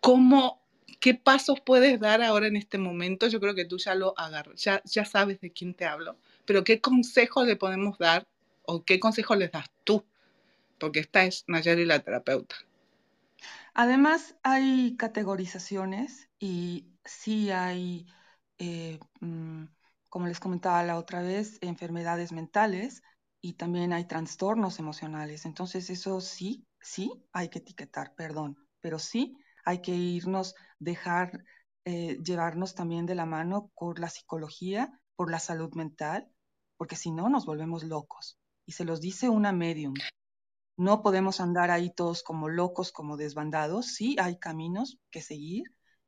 ¿Cómo, qué pasos puedes dar ahora en este momento? Yo creo que tú ya lo agarras, ya, ya sabes de quién te hablo, pero ¿qué consejos le podemos dar o qué consejos les das tú? Porque esta es Nayari la terapeuta. Además, hay categorizaciones y sí hay eh, mm, como les comentaba la otra vez, enfermedades mentales y también hay trastornos emocionales. Entonces, eso sí, sí hay que etiquetar, perdón, pero sí hay que irnos, dejar, eh, llevarnos también de la mano por la psicología, por la salud mental, porque si no nos volvemos locos. Y se los dice una medium. No podemos andar ahí todos como locos, como desbandados. Sí hay caminos que seguir.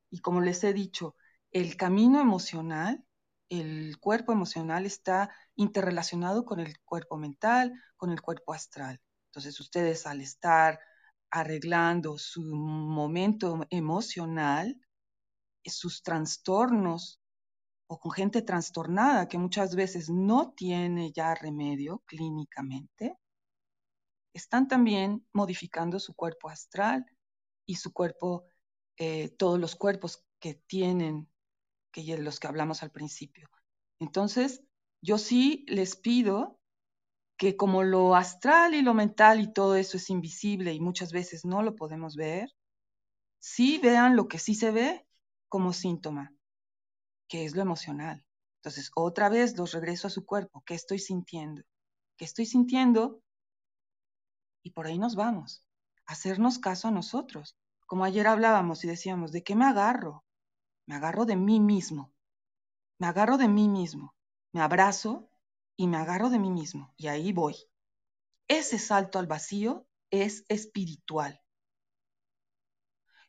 Y como les he dicho, el camino emocional el cuerpo emocional está interrelacionado con el cuerpo mental, con el cuerpo astral. Entonces ustedes al estar arreglando su momento emocional, sus trastornos o con gente trastornada que muchas veces no tiene ya remedio clínicamente, están también modificando su cuerpo astral y su cuerpo, eh, todos los cuerpos que tienen, que los que hablamos al principio. Entonces, yo sí les pido que como lo astral y lo mental y todo eso es invisible y muchas veces no lo podemos ver, sí vean lo que sí se ve como síntoma que es lo emocional. Entonces, otra vez los regreso a su cuerpo. ¿Qué estoy sintiendo? ¿Qué estoy sintiendo? Y por ahí nos vamos. Hacernos caso a nosotros. Como ayer hablábamos y decíamos, ¿de qué me agarro? Me agarro de mí mismo. Me agarro de mí mismo. Me abrazo y me agarro de mí mismo. Y ahí voy. Ese salto al vacío es espiritual.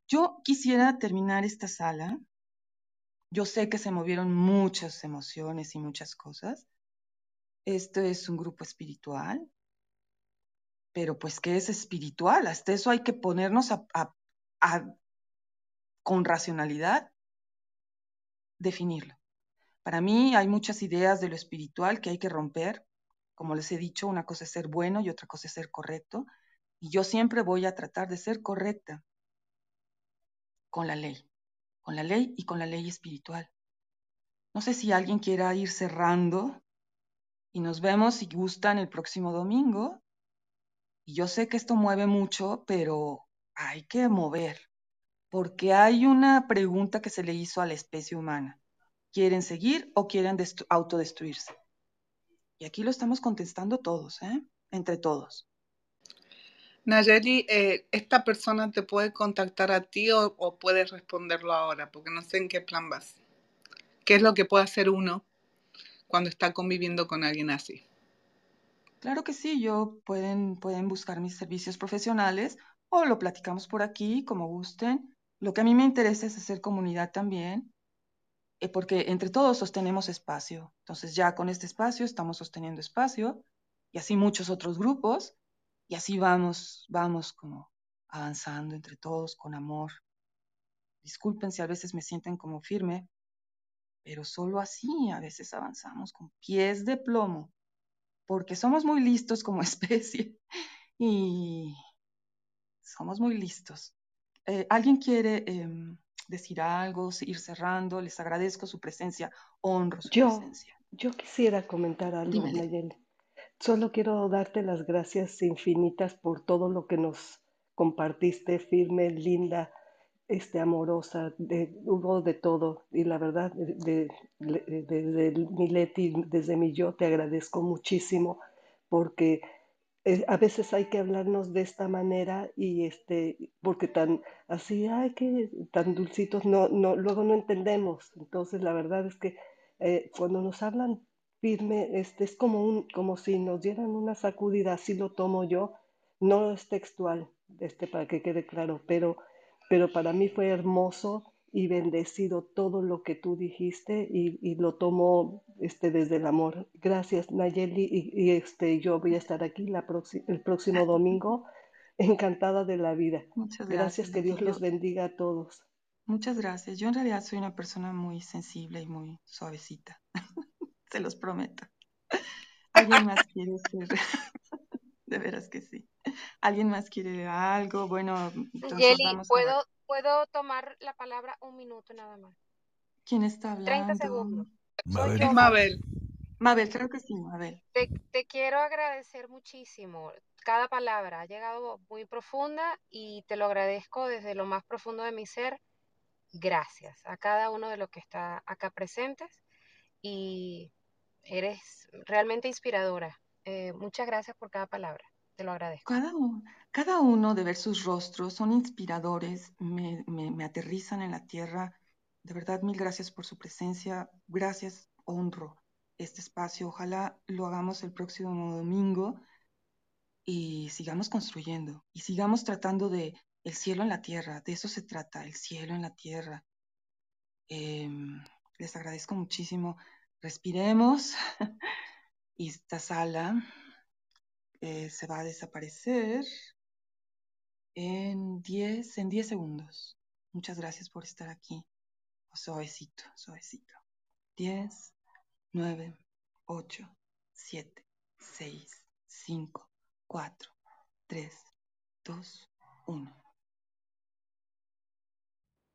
Yo quisiera terminar esta sala yo sé que se movieron muchas emociones y muchas cosas. Esto es un grupo espiritual, pero pues, ¿qué es espiritual? Hasta eso hay que ponernos a, con racionalidad, definirlo. Para mí hay muchas ideas de lo espiritual que hay que romper. Como les he dicho, una cosa es ser bueno y otra cosa es ser correcto. Y yo siempre voy a tratar de ser correcta con la ley con la ley y con la ley espiritual. No sé si alguien quiera ir cerrando y nos vemos si gustan el próximo domingo. Y yo sé que esto mueve mucho, pero hay que mover, porque hay una pregunta que se le hizo a la especie humana. ¿Quieren seguir o quieren autodestruirse? Y aquí lo estamos contestando todos, ¿eh? entre todos. Nayeli, eh, ¿esta persona te puede contactar a ti o, puedes responderlo ahora? Porque no sé en qué plan vas. ¿Qué es lo que puede hacer uno cuando está conviviendo con alguien así? Claro que sí, yo pueden, pueden buscar mis servicios profesionales o lo platicamos por aquí, como gusten. Lo que a mí me interesa es hacer comunidad también, eh, porque entre todos sostenemos espacio. Entonces ya con este espacio estamos sosteniendo espacio y así muchos otros grupos y así vamos, vamos como avanzando entre todos con amor. Disculpen si a veces me sienten como firme, pero solo así a veces avanzamos con pies de plomo, porque somos muy listos como especie y somos muy listos. Eh, ¿Alguien quiere em, decir algo, ir cerrando? Les agradezco su presencia, honro su presencia. Yo quisiera comentar algo, Nayeli. Solo quiero darte las gracias infinitas por todo lo que nos compartiste, firme, linda, este, amorosa, de, hubo de todo. Y la verdad, desde de, mi Leti, desde mi yo, te agradezco muchísimo porque a veces hay que hablarnos de esta manera y este, porque tan así, ay, que tan dulcitos, no, no, luego no entendemos. Entonces, la verdad es que eh, cuando nos hablan firme, este, es como, un, como si nos dieran una sacudida, así lo tomo yo, no es textual, este, para que quede claro, pero, pero para mí fue hermoso y bendecido todo lo que tú dijiste y, y lo tomo este, desde el amor. Gracias Nayeli y, este, yo voy a estar aquí la el próximo domingo encantada de la vida. Muchas gracias. gracias que Dios los bendiga a todos. Muchas gracias. Yo en realidad soy una persona muy sensible y muy suavecita. se los prometo. ¿Alguien más quiere ser? de veras que sí. ¿Alguien más quiere algo? Bueno, entonces vamos ¿puedo, ¿puedo tomar la palabra un minuto nada más? ¿Quién está hablando? 30 segundos. Mabel. Mabel. Mabel, creo que sí, Mabel. Te, te quiero agradecer muchísimo. Cada palabra ha llegado muy profunda y te lo agradezco desde lo más profundo de mi ser. Gracias a cada uno de los que está acá presentes y eres realmente inspiradora. Eh, muchas gracias por cada palabra, te lo agradezco. Cada cada uno de ver sus rostros son inspiradores, me, me, aterrizan en la tierra. De verdad, mil gracias por su presencia. Gracias, honro este espacio. Ojalá lo hagamos el próximo domingo y sigamos construyendo y sigamos tratando de el cielo en la tierra. De eso se trata, el cielo en la tierra. Em, les agradezco muchísimo respiremos y esta sala eh, se va a desaparecer en 10 en 10 segundos. Muchas gracias por estar aquí. Suavecito, suavecito. 10, 9, 8, 7, 6, 5, 4, 3, 2, 1.